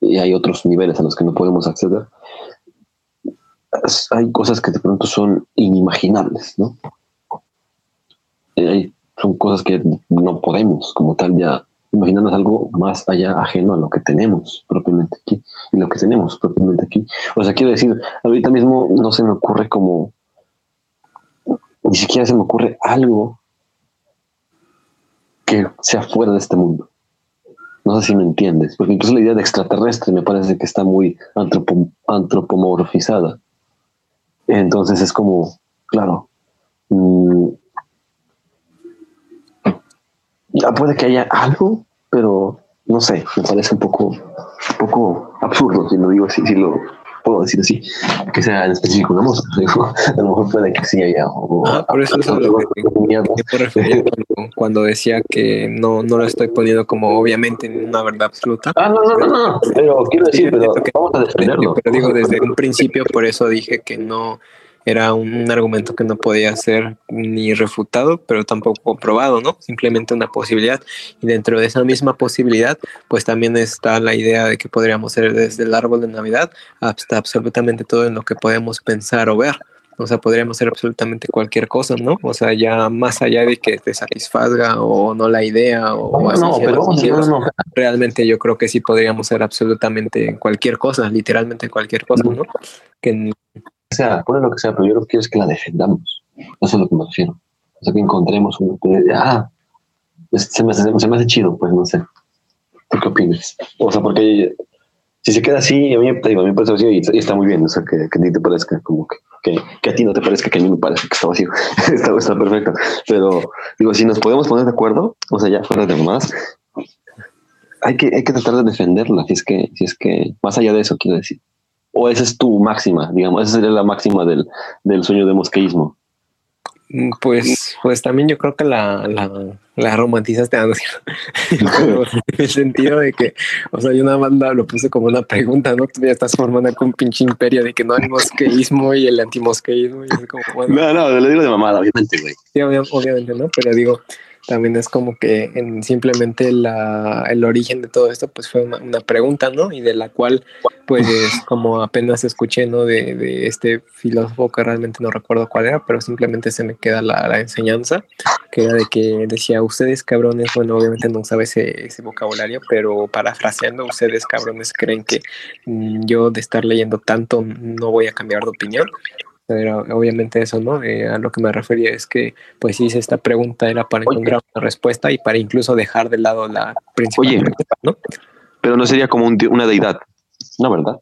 y hay otros niveles a los que no podemos acceder, hay cosas que de pronto son inimaginables, ¿no? son cosas que no podemos como tal ya imaginarnos algo más allá ajeno a lo que tenemos propiamente aquí y lo que tenemos propiamente aquí. O sea, quiero decir, ahorita mismo no se me ocurre como, ni siquiera se me ocurre algo que sea fuera de este mundo. No sé si me entiendes, porque incluso la idea de extraterrestre me parece que está muy antropomorfizada. Entonces es como, claro, mm, ya puede que haya algo, pero no sé, me parece un poco, un poco absurdo, si lo digo así, si lo puedo decir así, que sea en específico una a lo mejor puede que sí haya. ah, por eso es lo que, cuando, decía que no, no lo estoy poniendo como obviamente una verdad absoluta. Ah, no, no, no, no, pero quiero decir, pero vamos a defenderlo. Pero digo, desde un principio, por eso dije que no era un argumento que no podía ser ni refutado, pero tampoco comprobado, ¿no? Simplemente una posibilidad. Y dentro de esa misma posibilidad, pues también está la idea de que podríamos ser desde el árbol de Navidad hasta absolutamente todo en lo que podemos pensar o ver. O sea, podríamos ser absolutamente cualquier cosa, ¿no? O sea, ya más allá de que te satisfaga o no la idea o no, pero no, realmente yo creo que sí podríamos ser absolutamente cualquier cosa, literalmente cualquier cosa, ¿no? Que sea, pone lo que sea, pero yo lo que quiero es que la defendamos. Eso es lo que me refiero. O sea, que encontremos un... Ah, se me, hace, se me hace chido, pues no sé. ¿Tú qué opinas? O sea, porque si se queda así, a mí, a mí me parece vacío y, está muy bien. O sea, que, que a ti te parezca como que, que, que, a ti no te parezca que a mí me parece que está vacío. está, está perfecto. Pero, digo, si nos podemos poner de acuerdo, o sea, ya fuera de más, hay que, hay que tratar de defenderla. Si es que, si es que, más allá de eso, quiero decir. ¿O esa es tu máxima, digamos? Esa sería la máxima del, del sueño de mosqueísmo. Mm, pues, pues también yo creo que la, la, la romantizaste, en el sentido de que, o sea, yo nada más lo puse como una pregunta, ¿no? Tú ya estás formando un pinche imperio de que no hay mosqueísmo y el antimosqueísmo. Y es como, No, no, le digo de mamada, obviamente, güey. Sí, obviamente, ¿no? Pero digo, también es como que en simplemente la, el origen de todo esto pues fue una, pregunta, ¿no? Y de la cual pues como apenas escuché, ¿no? De, de, este filósofo que realmente no recuerdo cuál era, pero simplemente se me queda la, enseñanza, que era de que decía, ustedes cabrones, bueno, obviamente no sabe ese, ese vocabulario, pero parafraseando, ustedes cabrones creen que yo de estar leyendo tanto no voy a cambiar de opinión pero obviamente eso, ¿no? Eh, a lo que me refería es que, pues sí, esta pregunta era para encontrar una respuesta y para incluso dejar de lado la principal Oye, ¿no? Pero no sería como una deidad, ¿no, verdad?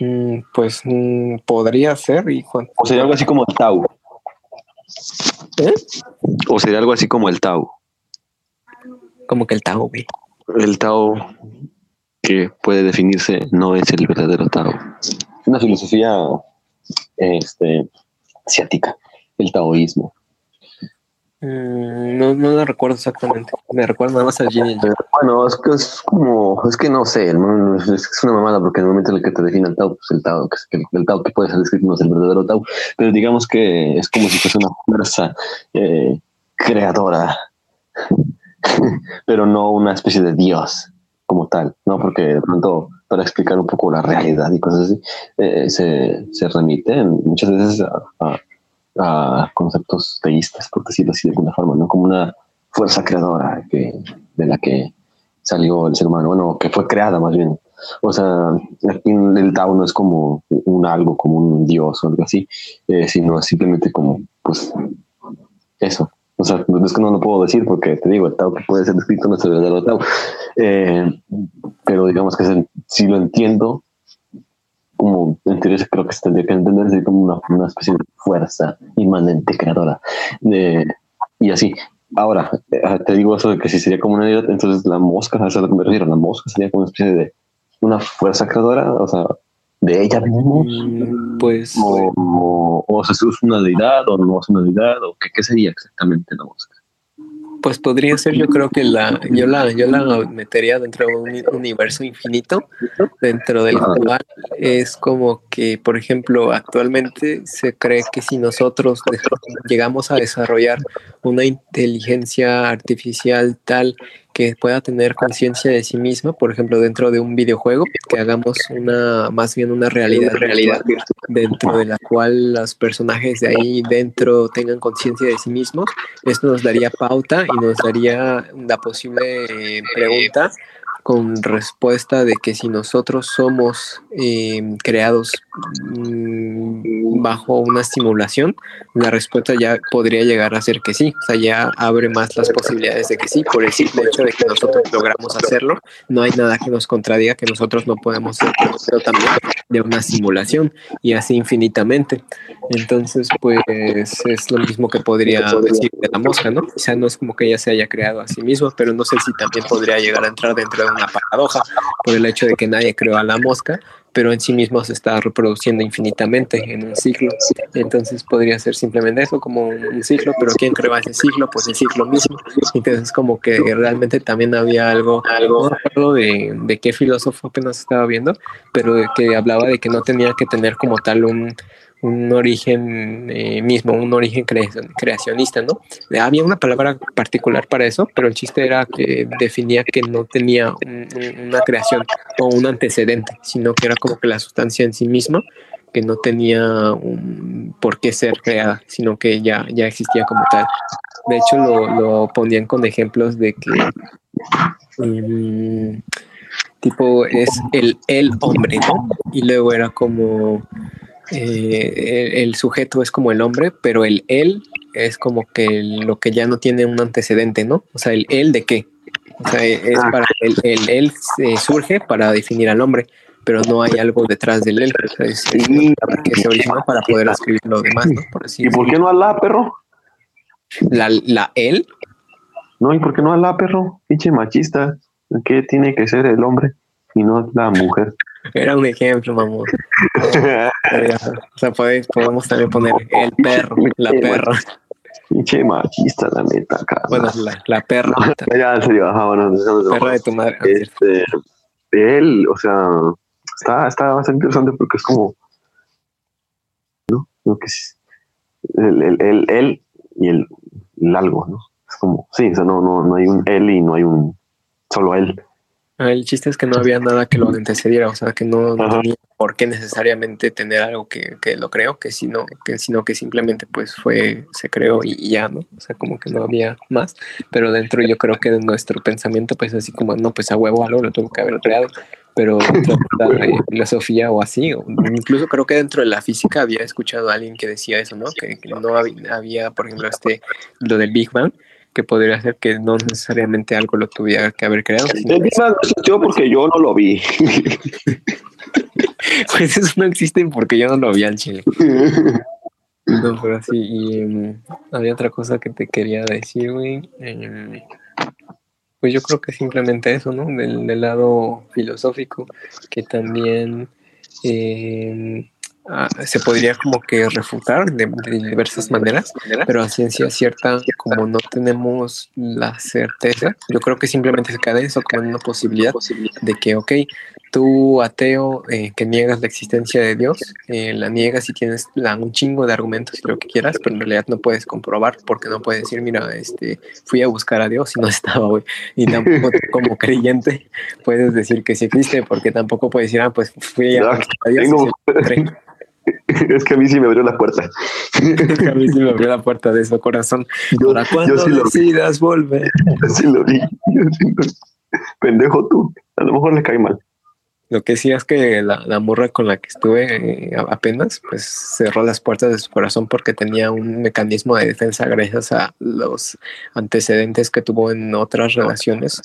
Mm, pues mm, podría ser. Y, o sería algo así como el Tau. ¿Eh? O sería algo así como el Tau. Como que el Tau, güey. El Tao que puede definirse no es el verdadero Tao. Una filosofía este, asiática, el taoísmo. Mm, no, no lo recuerdo exactamente. Me recuerdo nada más al Yin Bueno, es que es como, es que no sé, es, una mamada porque en el momento en el que te define el Tao, pues el Tao, que, el, Tao que puede ser descrito no es el verdadero Tao, pero digamos que es como si fuese una fuerza eh, creadora, pero no una especie de Dios como tal, ¿no? Porque de pronto, para explicar un poco la realidad y cosas así, eh, se, se remite muchas veces a a conceptos teístas, por decirlo así de alguna forma, ¿no? Como una fuerza creadora que, de la que salió el ser humano, bueno, que fue creada más bien. O sea, el Tao no es como un algo, como un dios o algo así, eh, sino simplemente como, pues, eso. O sea, es que no lo puedo decir porque te digo, el Tao que puede ser descrito no es el verdadero Tao. Eh, pero digamos que si lo entiendo, como en teoría creo que se tendría que entender como una, una, especie de fuerza inmanente creadora. y así. Ahora, eh, te digo eso de que si sería como una entonces la mosca, a eso lo que me la mosca sería como una especie de una fuerza creadora, o sea, de ella misma. Mm, pues. O, o, o, es una deidad o no es una deidad, o qué, qué sería exactamente la mosca pues podría ser, yo creo que la, yo la, yo la metería dentro de un universo infinito, dentro del cual es como que, por ejemplo, actualmente se cree que si nosotros llegamos a desarrollar una inteligencia artificial tal que pueda tener conciencia de sí misma, por ejemplo, dentro de un videojuego, que hagamos una, más bien una realidad, realidad dentro de la cual los personajes de ahí dentro tengan conciencia de sí mismos, esto nos daría pauta y nos daría la posible pregunta con respuesta de que si nosotros somos eh, creados mm, bajo una estimulación, la respuesta ya podría llegar a ser que sí. O sea, ya abre más las posibilidades de que sí. Por el simple hecho de que nosotros logramos hacerlo, no hay nada que nos contradiga que nosotros no podemos ser pero también de una simulación y así infinitamente. Entonces, pues es lo mismo que podría decir de la mosca, ¿no? O sea, no es como que ella se haya creado a sí misma, pero no sé si también podría llegar a entrar dentro de una paradoja por el hecho de que nadie creó a la mosca, pero en sí mismo se está reproduciendo infinitamente en un ciclo. Entonces podría ser simplemente eso, como un ciclo, pero ¿quién creó ese ciclo? Pues el ciclo mismo. Entonces como que realmente también había algo, algo de, de qué filósofo apenas estaba viendo, pero que hablaba de que no tenía que tener como tal un, un origen eh, mismo, un origen creacionista, ¿no? Había una palabra particular para eso, pero el chiste era que definía que no tenía una creación o un antecedente, sino que era como que la sustancia en sí misma, que no tenía un por qué ser creada, sino que ya, ya existía como tal. De hecho, lo, ponían con ejemplos de que em, tipo es el, el hombre, ¿no? Y luego era como eh, el, sujeto es como el hombre, pero el él es como que lo que ya no tiene un antecedente, ¿no? O sea, el él de qué. O sea, es ah. para el, el él surge para definir al hombre, pero no hay algo detrás del él. O sea, es, que se originó para poder escribir lo demás, ¿no? ¿Y por qué no Alá, perro? La, la él. No, ¿y por qué no Alá, perro? Pinche machista. ¿Qué tiene que ser el hombre y no la mujer? Era un ejemplo, mamón. o sea, podemos también poner el perro, la perra. Pinche machista, la neta, cara. Bueno, la, la perra. ya, en serio, ajá, bueno. Perra de tu madre. Este, él, o sea, está, está bastante interesante porque es como, ¿no? Lo que es, el, el, el, él y el, el, algo, ¿no? Es como, sí, o sea, no, no, no hay un él y no hay un solo él. Ah, el chiste es que no había nada que lo antecediera, o sea, que no, tenía por qué necesariamente tener algo que, que, lo creó, que sino, que sino que simplemente pues fue, se creó y, ya, ¿no? O sea, como que no había más, pero dentro yo creo que de nuestro pensamiento pues así como, no, pues a huevo algo lo tuvo que haber creado, pero la filosofía o así, o incluso creo que dentro de la física había escuchado a alguien que decía eso, ¿no? Que, que no había, había, por ejemplo, este, lo del Big Bang, que podría ser que no necesariamente algo lo tuviera que haber creado. Yo porque yo no lo vi. pues eso no existe porque yo no lo vi al chile. No, pero sí, y em, había otra cosa que te quería decir, güey. Em, pues yo creo que simplemente eso, ¿no? Del, lado filosófico, que también em, ah, se podría como que refutar de, diversas maneras, pero a ciencia cierta, como no tenemos la certeza, yo creo que simplemente se queda eso como una posibilidad de que, ok, tú ateo eh, que niegas la existencia de Dios, eh, la niegas y tienes un chingo de argumentos y lo que quieras, pero en realidad no puedes comprobar porque no puedes decir, mira, este, fui a buscar a Dios y no estaba, güey. Y tampoco como creyente puedes decir que sí existe porque tampoco puedes decir, ah, pues fui a buscar a Dios. es que a mí sí me abrió la puerta. a mí sí me abrió la puerta de su corazón. ¿Para cuando decidas volver? Yo sí lo vi. Pendejo tú. A lo mejor le cae mal. Lo que sí es que la, la morra con la que estuve eh, apenas, pues cerró las puertas de su corazón porque tenía un mecanismo de defensa gracias a los antecedentes que tuvo en otras relaciones.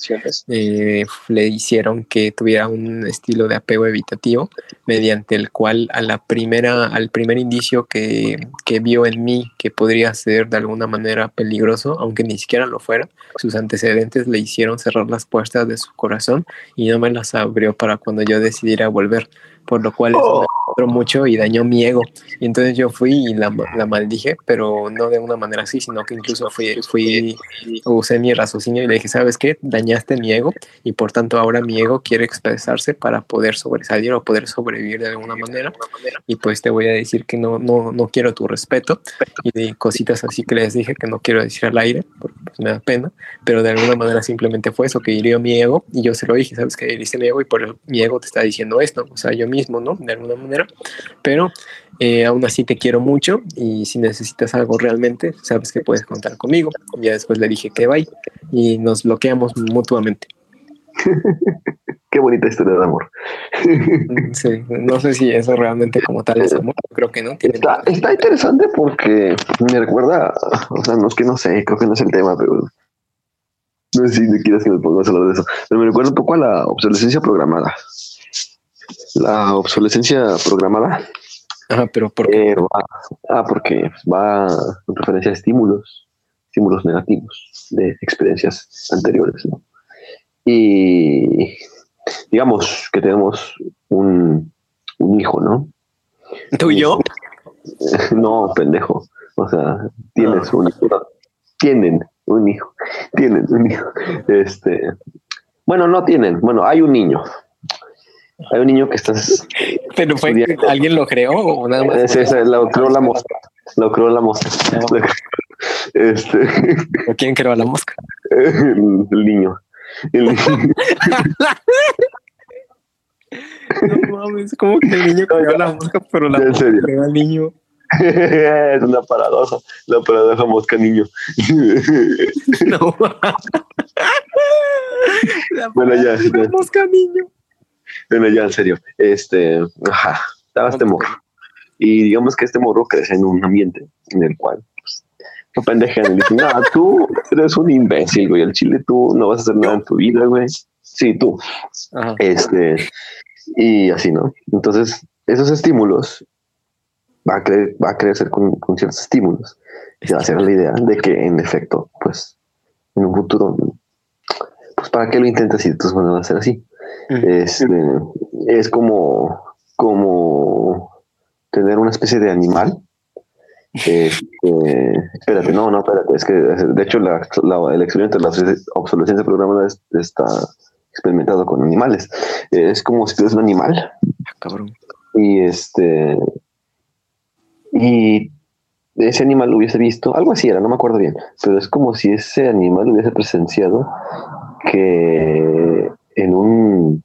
Eh, le hicieron que tuviera un estilo de apego evitativo mediante el cual a la primera, al primer indicio que, que vio en mí que podría ser de alguna manera peligroso, aunque ni siquiera lo fuera, sus antecedentes le hicieron cerrar las puertas de su corazón y no me las abrió para cuando yo yo decidiera volver, por lo cual eso me oh. mucho y dañó mi ego. Y entonces yo fui y la, la, maldije, pero no de una manera así, sino que incluso fui, fui, usé mi raciocinio y le dije, ¿sabes qué? Dañaste mi ego y por tanto ahora mi ego quiere expresarse para poder sobresalir o poder sobrevivir de alguna manera. Y pues te voy a decir que no, no, no quiero tu respeto y cositas así que les dije que no quiero decir al aire, porque pues, me da pena, pero de alguna manera simplemente fue eso, que hirió mi ego y yo se lo dije, ¿sabes? Que hiriste mi ego y por mi ego te está diciendo esto, o sea, yo mismo, ¿no? De alguna manera, pero eh, aún así te quiero mucho y si necesitas algo realmente, sabes que puedes contar conmigo. Ya después le dije que bye y nos bloqueamos mutuamente. Qué bonita historia de amor. Sí, no sé si eso realmente como tal es amor, creo que no. está, está, interesante porque me recuerda, o sea, no es que no sé, creo que no es el tema, pero no sé si quieres que me pongas a hablar de eso, pero me recuerda un poco a la obsolescencia programada. La obsolescencia programada. Ajá, pero ¿por qué? Eh, ah, porque va en referencia a estímulos, estímulos negativos de experiencias anteriores, ¿no? Y digamos que tenemos un, un hijo, ¿no? ¿Tú y yo? No, pendejo. O sea, tienes ah. un hijo. Tienen un hijo. Tienen un hijo. Este. Bueno, no tienen. Bueno, hay un niño. Hay un niño que está. ¿Pero fue que alguien lo creó o nada más? Lo creó la mosca. Lo creó la mosca. Este. ¿Quién creó la mosca? El niño. El niño. no mames, como que el niño creó la mosca, pero la mosca creó al niño. es una paradoja, la paradoja mosca niño. no. la bueno, ya. Mosca niño. Bueno, ya en serio, este, ajá, estaba este morro. Y digamos que este morro crece en un ambiente en el cual pues, no pendejan y dicen, no, tú eres un imbécil, güey, el chile tú no vas a hacer nada en tu vida, güey. Sí, tú. Este, y así, ¿no? Entonces, esos estímulos va a, creer, va a crecer con, con ciertos estímulos. Y va a ser la idea de que, en efecto, pues, en un futuro, pues, ¿para qué lo intentas si tú vas a ser así? Este, es como, como tener una especie de animal. Este, espérate, no, no, espérate, es que de hecho la, el experimento de la obsolescencia programada está experimentado con animales. Es como si fueras un animal. Cabrón. Y este. Y ese animal lo hubiese visto, algo así era, no me acuerdo bien, pero es como si ese animal hubiese presenciado que en un,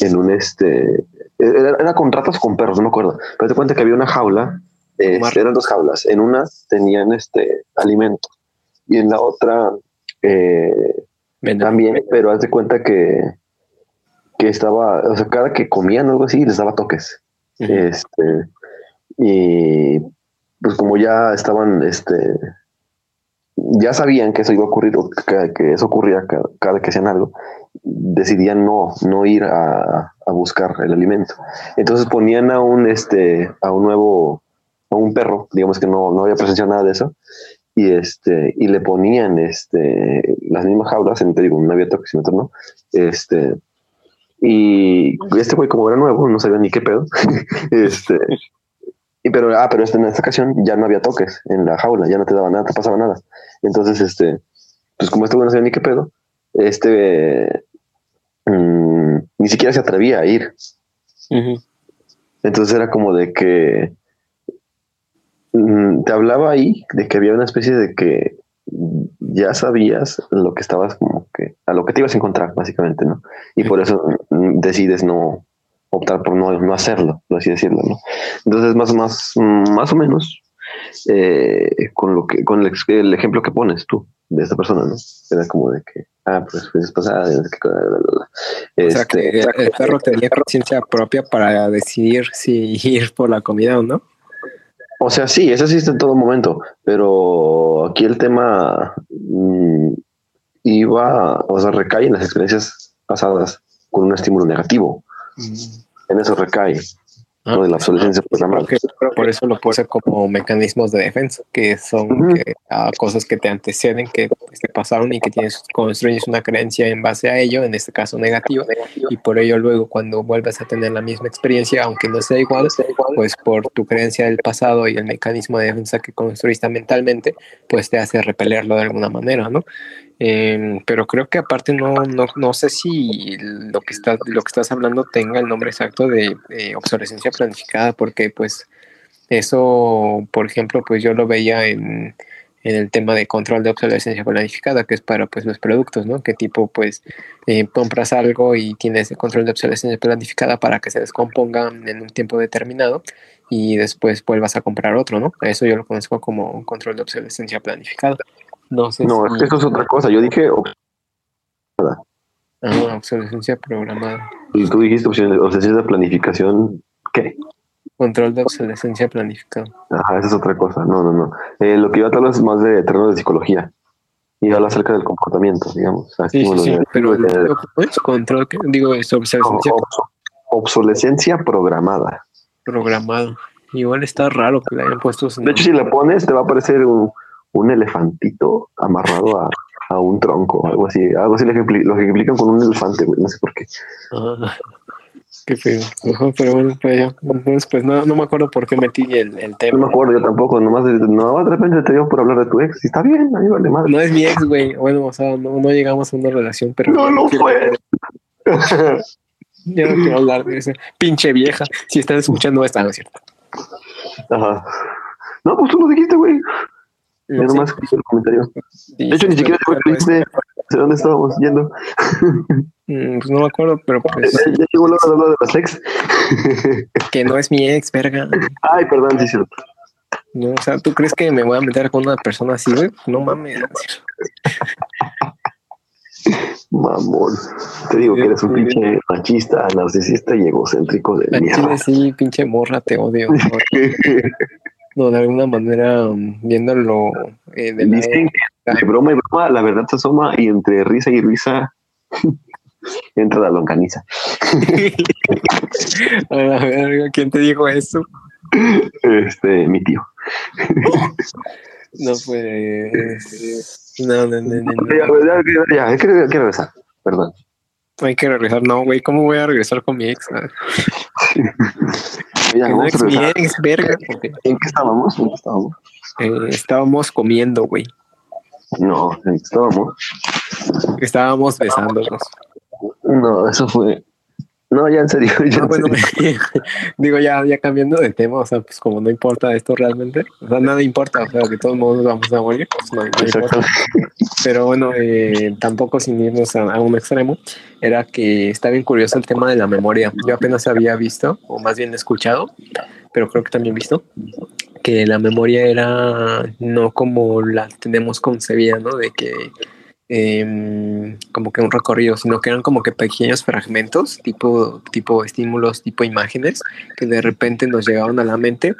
en un este, era, con ratas con perros, no me acuerdo, pero te cuenta que había una jaula, este, eran dos jaulas, en una tenían este alimento y en la otra eh, también, pero haz de cuenta que, que estaba, o sea, cada que comían algo así les daba toques. Este, y pues como ya estaban, este, ya sabían que eso iba a ocurrir o que, eso ocurría cada, cada, que hacían algo decidían no, no ir a, buscar el alimento. Entonces ponían a un, este, a un nuevo, a un perro, digamos que no, no había presenciado nada de eso, y este, y le ponían este, las mismas jaulas, en, te digo, un había toque, no, este, y este güey como era nuevo, no sabía ni qué pedo, este, Y pero, ah, pero este, en esta ocasión ya no había toques en la jaula, ya no te daba nada, te pasaba nada. Entonces, este, pues como este güey no sabía ni qué pedo, este, mm, ni siquiera se atrevía a ir. Entonces era como de que mm, te hablaba ahí de que había una especie de que ya sabías lo que estabas como que a lo que te ibas a encontrar básicamente, ¿no? Y por eso mm, decides no optar por no, no hacerlo, por así decirlo, ¿no? Entonces más más más o menos eh, con lo que con el, ejemplo que pones tú de esta persona, ¿no? Era como de que ah pues pues pasada, o sea que este, el perro tenía conciencia propia para decidir si ir por la comida o no. O sea, sí, eso existe en todo momento, pero aquí el tema mm, iba, o sea, recae en las experiencias pasadas con un estímulo negativo. Mm. En eso recae. Ah, de la obsolescencia programada. por eso lo puse como mecanismos de defensa, que son ah, cosas que te anteceden, que pues, te pasaron y que tienes construyes una creencia en base a ello, en este caso negativa, y por ello luego cuando vuelves a tener la misma experiencia, aunque no sea igual, pues por tu creencia del pasado y el mecanismo de defensa que construiste mentalmente, pues te hace repelerlo de alguna manera, ¿no? Em, pero creo que aparte no, no, no, sé si lo que, estás, lo que estás hablando tenga el nombre exacto de obsolescencia planificada, porque pues eso, por ejemplo, pues yo lo veía en, en, el tema de control de obsolescencia planificada, que es para pues los productos, ¿no? Que tipo pues eh, compras algo y tienes el control de obsolescencia planificada para que se descompongan en un tiempo determinado y después vuelvas a comprar otro, ¿no? Eso yo lo conozco como control de obsolescencia planificada. No sé. No, es que eso es otra cosa. Yo dije Ah, obsolescencia programada. Y tú dijiste obsolescencia de planificación. ¿Qué? Control de obsolescencia planificada. Ajá, esa es otra cosa. No, no, no. Eh, lo que iba a hablar es más de terreno de psicología. Y habla acerca del comportamiento, digamos. Sí, sí, sí, pero es control, digo, es obsolescencia. obsolescencia programada. Programado. Igual está raro que le hayan puesto. De hecho, si le pones, te va a aparecer un, un elefantito amarrado a, a un tronco, algo así. Algo así lo que, implican con un elefante, güey, no sé por qué. Ah, qué feo. pero bueno, pues, pues no, no me acuerdo por qué metí el, el tema. No me acuerdo yo tampoco, nomás de, no, de repente te dio por hablar de tu ex. Y está bien, ahí vale madre. No es mi ex, güey. Bueno, o sea, no, no llegamos a una relación, pero. No lo fue. Ya no quiero hablar de ese pinche vieja. Si estás escuchando esta, ¿no es cierto? Ajá. No, pues tú lo dijiste, güey. Ya nomás el comentario. de hecho, ni siquiera te dijiste de dónde estábamos yendo. Mm, pues no me acuerdo, pero pues. Ya, llegó la hora de las ex. que no es mi ex, verga. Ay, perdón, sí, cierto. No, o sea, ¿tú crees que me voy a meter con una persona así, güey? No mames. Mamón. Te digo que eres un pinche machista, narcisista y egocéntrico de mierda. Sí, pinche morra, te odio. no, de alguna manera, um, viéndolo eh, de Dicen que broma y broma, la verdad se asoma y entre risa y risa entra la longaniza. a ver, ¿quién te dijo eso? Este, mi tío. no, pues. No, no, no, no. Ya, ya, ya, que, hay que regresar, perdón. Hay que regresar, no, güey, ¿cómo voy a regresar con mi ex? no es mi ex, verga. ¿En qué estábamos? ¿En qué estábamos? Eh, estábamos comiendo, güey. No, ¿en qué estábamos? Estábamos besándonos. No, eso fue no, ya en serio. Ah, bueno, digo, ya, ya cambiando de tema, o sea, pues como no importa esto realmente, o sea, nada importa, o sea, que todos modos vamos a morir, pues no, importa. Pero bueno, eh, tampoco sin irnos a, un extremo, era que está bien curioso el tema de la memoria. Yo apenas había visto, o más bien escuchado, pero creo que también visto, que la memoria era no como la tenemos concebida, ¿no? De que Em, como que un recorrido, sino que eran como que pequeños fragmentos, tipo, tipo estímulos, tipo imágenes, que de repente nos llegaban a la mente.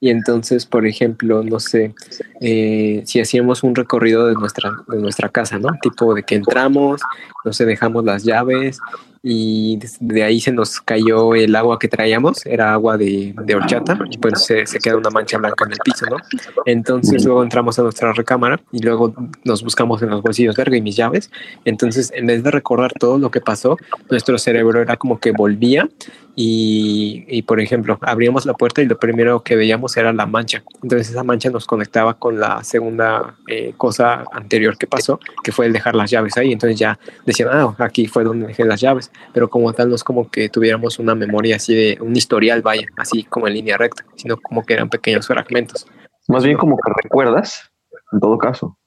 Y entonces, por ejemplo, no sé, eh, si hacíamos un recorrido de nuestra, de nuestra casa, ¿no? Tipo de que entramos, no sé, dejamos las llaves, y de ahí se nos cayó el agua que traíamos, era agua de, de horchata, y pues se, se, queda una mancha blanca en el piso, ¿no? Entonces luego entramos a nuestra recámara y luego nos buscamos en los bolsillos verga y mis llaves. Entonces, en vez de recordar todo lo que pasó, nuestro cerebro era como que volvía y, y, por ejemplo, abríamos la puerta y lo primero que veíamos era la mancha. Entonces esa mancha nos conectaba con la segunda eh, cosa anterior que pasó, que fue el dejar las llaves ahí. Entonces ya decían, ah, aquí fue donde dejé las llaves. Pero como tal no es como que tuviéramos una memoria así de un historial, vaya, así como en línea recta, sino como que eran pequeños fragmentos. Más bien como que recuerdas, en todo caso.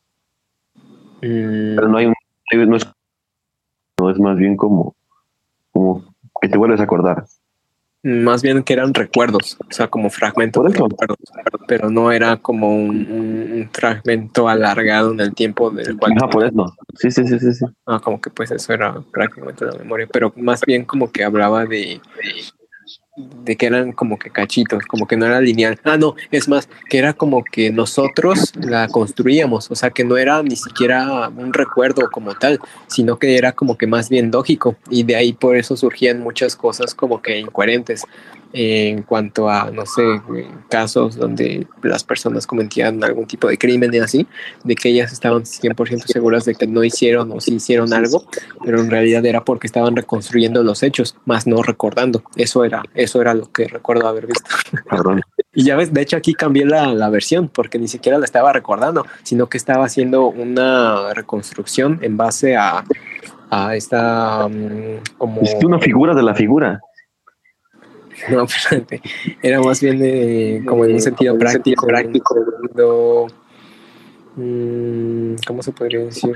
Mm, Pero no hay un... No es, no es más bien como, como que te vuelves a acordar. más bien que eran recuerdos, o sea, como fragmentos Por de eso. recuerdos, pero no era como un, fragmento alargado en el tiempo del cual Ajá, por eso. Sí, sí, sí, sí, sí. Ah, como que pues eso era prácticamente la memoria, pero más bien como que hablaba de, de que eran como que cachitos, como que no era lineal. Ah, no, es más, que era como que nosotros la construíamos, o sea, que no era ni siquiera un recuerdo como tal, sino que era como que más bien lógico y de ahí por eso surgían muchas cosas como que incoherentes en cuanto a, no sé, casos donde las personas cometían algún tipo de crimen y así, de que ellas estaban 100% seguras de que no hicieron o sí hicieron algo, pero en realidad era porque estaban reconstruyendo los hechos, más no recordando. Eso era, eso era lo que recuerdo haber visto. Perdón. Y ya ves, de hecho aquí cambié la, la versión porque ni siquiera la estaba recordando, sino que estaba haciendo una reconstrucción en base a, a esta mm, como Hiciste una figura de la figura. no, espérate. Era más bien de, como en un sentido práctico, práctico, mm, ¿cómo se podría decir?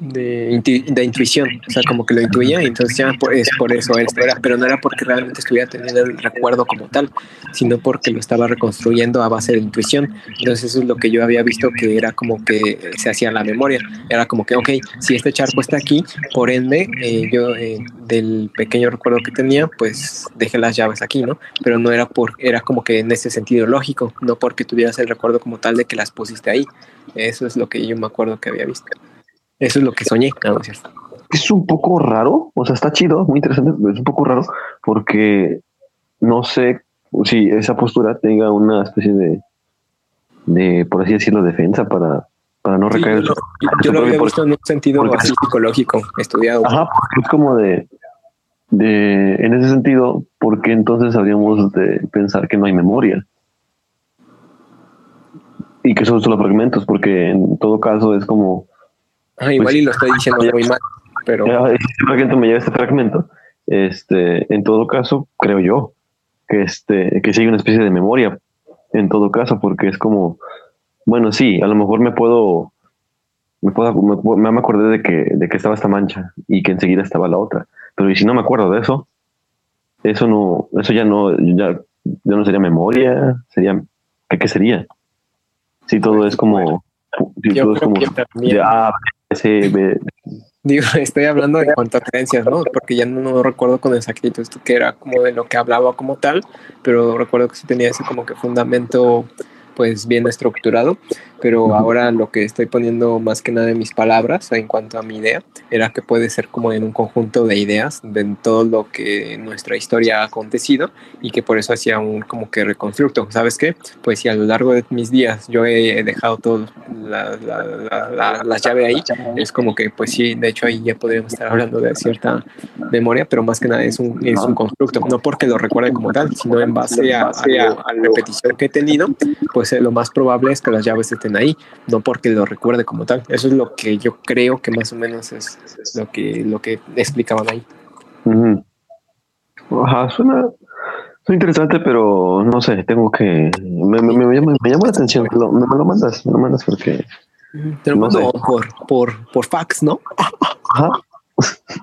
De, intu- de intuición, o sea, como que lo intuía y entonces ya es por eso era, pero no era porque realmente estuviera teniendo el recuerdo como tal, sino porque lo estaba reconstruyendo a base de intuición. Entonces eso es lo que yo había visto que era como que se hacía la memoria, era como que, ok, si este charco está aquí, por ende, eh, yo eh, del pequeño recuerdo que tenía, pues dejé las llaves aquí, ¿no? Pero no era por, era como que en ese sentido lógico, no porque tuvieras el recuerdo como tal de que las pusiste ahí. Eso es lo que yo me acuerdo que había visto. Eso es lo que soñé. No, no es un poco raro, o sea, está chido, muy interesante, pero es un poco raro porque no sé si esa postura tenga una especie de, de por así decirlo, defensa para, para no Sí, recaer. yo, lo, yo lo había visto en un sentido Porque- así psicológico, estudiado. Ajá, es como de, de, en ese sentido, porque entonces habríamos de pensar que no hay memoria. Y que son solo fragmentos, porque en todo caso es como, Ah, igual y lo estoy diciendo muy mal, pero fragmento me lleva este fragmento. Este, en todo caso, creo yo que este, que sí hay una especie de memoria. En todo caso, porque es como, bueno, sí, a lo mejor me puedo, me puedo, me, me acordé de que, de que estaba esta mancha y que enseguida estaba la otra. Pero y si no me acuerdo de eso, eso no, eso ya no, ya, ya no sería memoria, sería, ¿qué, qué sería? Si todo es como, si todo es como, que de C, B, digo, estoy hablando en cuanto a creencias, ¿no? Porque ya no, no recuerdo con exactitud esto que era como de lo que hablaba como tal, pero recuerdo que sí tenía ese como que fundamento pues bien estructurado, pero ahora lo que estoy poniendo más que nada en mis palabras en cuanto a mi idea era que puede ser como en un conjunto de ideas de todo lo que en nuestra historia ha acontecido y que por eso hacía un como que reconstructo, ¿sabes qué? Pues si a lo largo de mis días yo he dejado todas la, la, la, la, la llave ahí, es como que pues sí, de hecho ahí ya podríamos estar hablando de cierta memoria, pero más que nada es un, es un constructo, no porque lo recuerde como tal, sino en base a, a, a la repetición que he tenido, pues eh, lo más probable es que las llaves estén ahí, no porque lo recuerde como tal. Eso es lo que yo creo que más o menos es lo que, lo que explicaban ahí. Ajá, suena, suena interesante, pero no sé, tengo que. Me, me, me llama, me llama la atención. Lo- me lo mandas, me lo mandas porque. Te lo No mando por, por, por fax, ¿no? Ajá.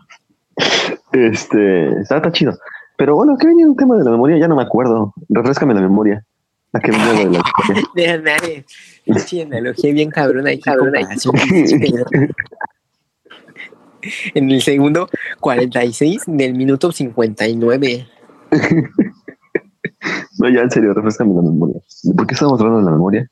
Este, está, está chido. Pero bueno, ¿qué venía el tema de la memoria? Ya no me acuerdo. Refrescame la memoria. ¿A qué venía lo de la? Déjame, pinche analogía bien cabrona ahí, comparación. En el segundo 46 del minuto 59. No, ya en serio, refrescame la memoria. ¿Por qué estamos hablando de la memoria?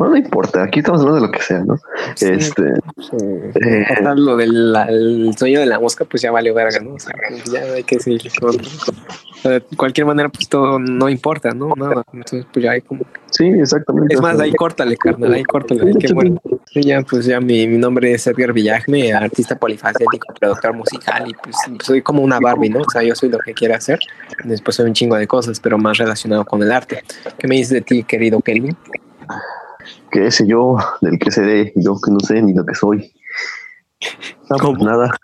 Bueno, no importa, aquí estamos hablando de lo que sea, ¿no? Sí, este. Sí. Eh, lo del el sueño de la mosca, pues ya valió verga, ¿no? O sea, ya hay que seguir. Con, de cualquier manera, pues todo no importa, ¿no? Nada. Entonces, pues ya hay como. Sí, exactamente. Es más, ahí córtale, carnal, ahí córtale, ahí que bueno. Ya, pues ya mi, mi, nombre es Edgar Villagme, artista polifacético, productor musical y pues soy como una Barbie, ¿no? O sea, yo soy lo que quiero hacer. Después soy un chingo de cosas, pero más relacionado con el arte. ¿Qué me dices de ti, querido Kelvin? qué sé yo, del que seré, yo que no sé ni lo que soy. Pues nada.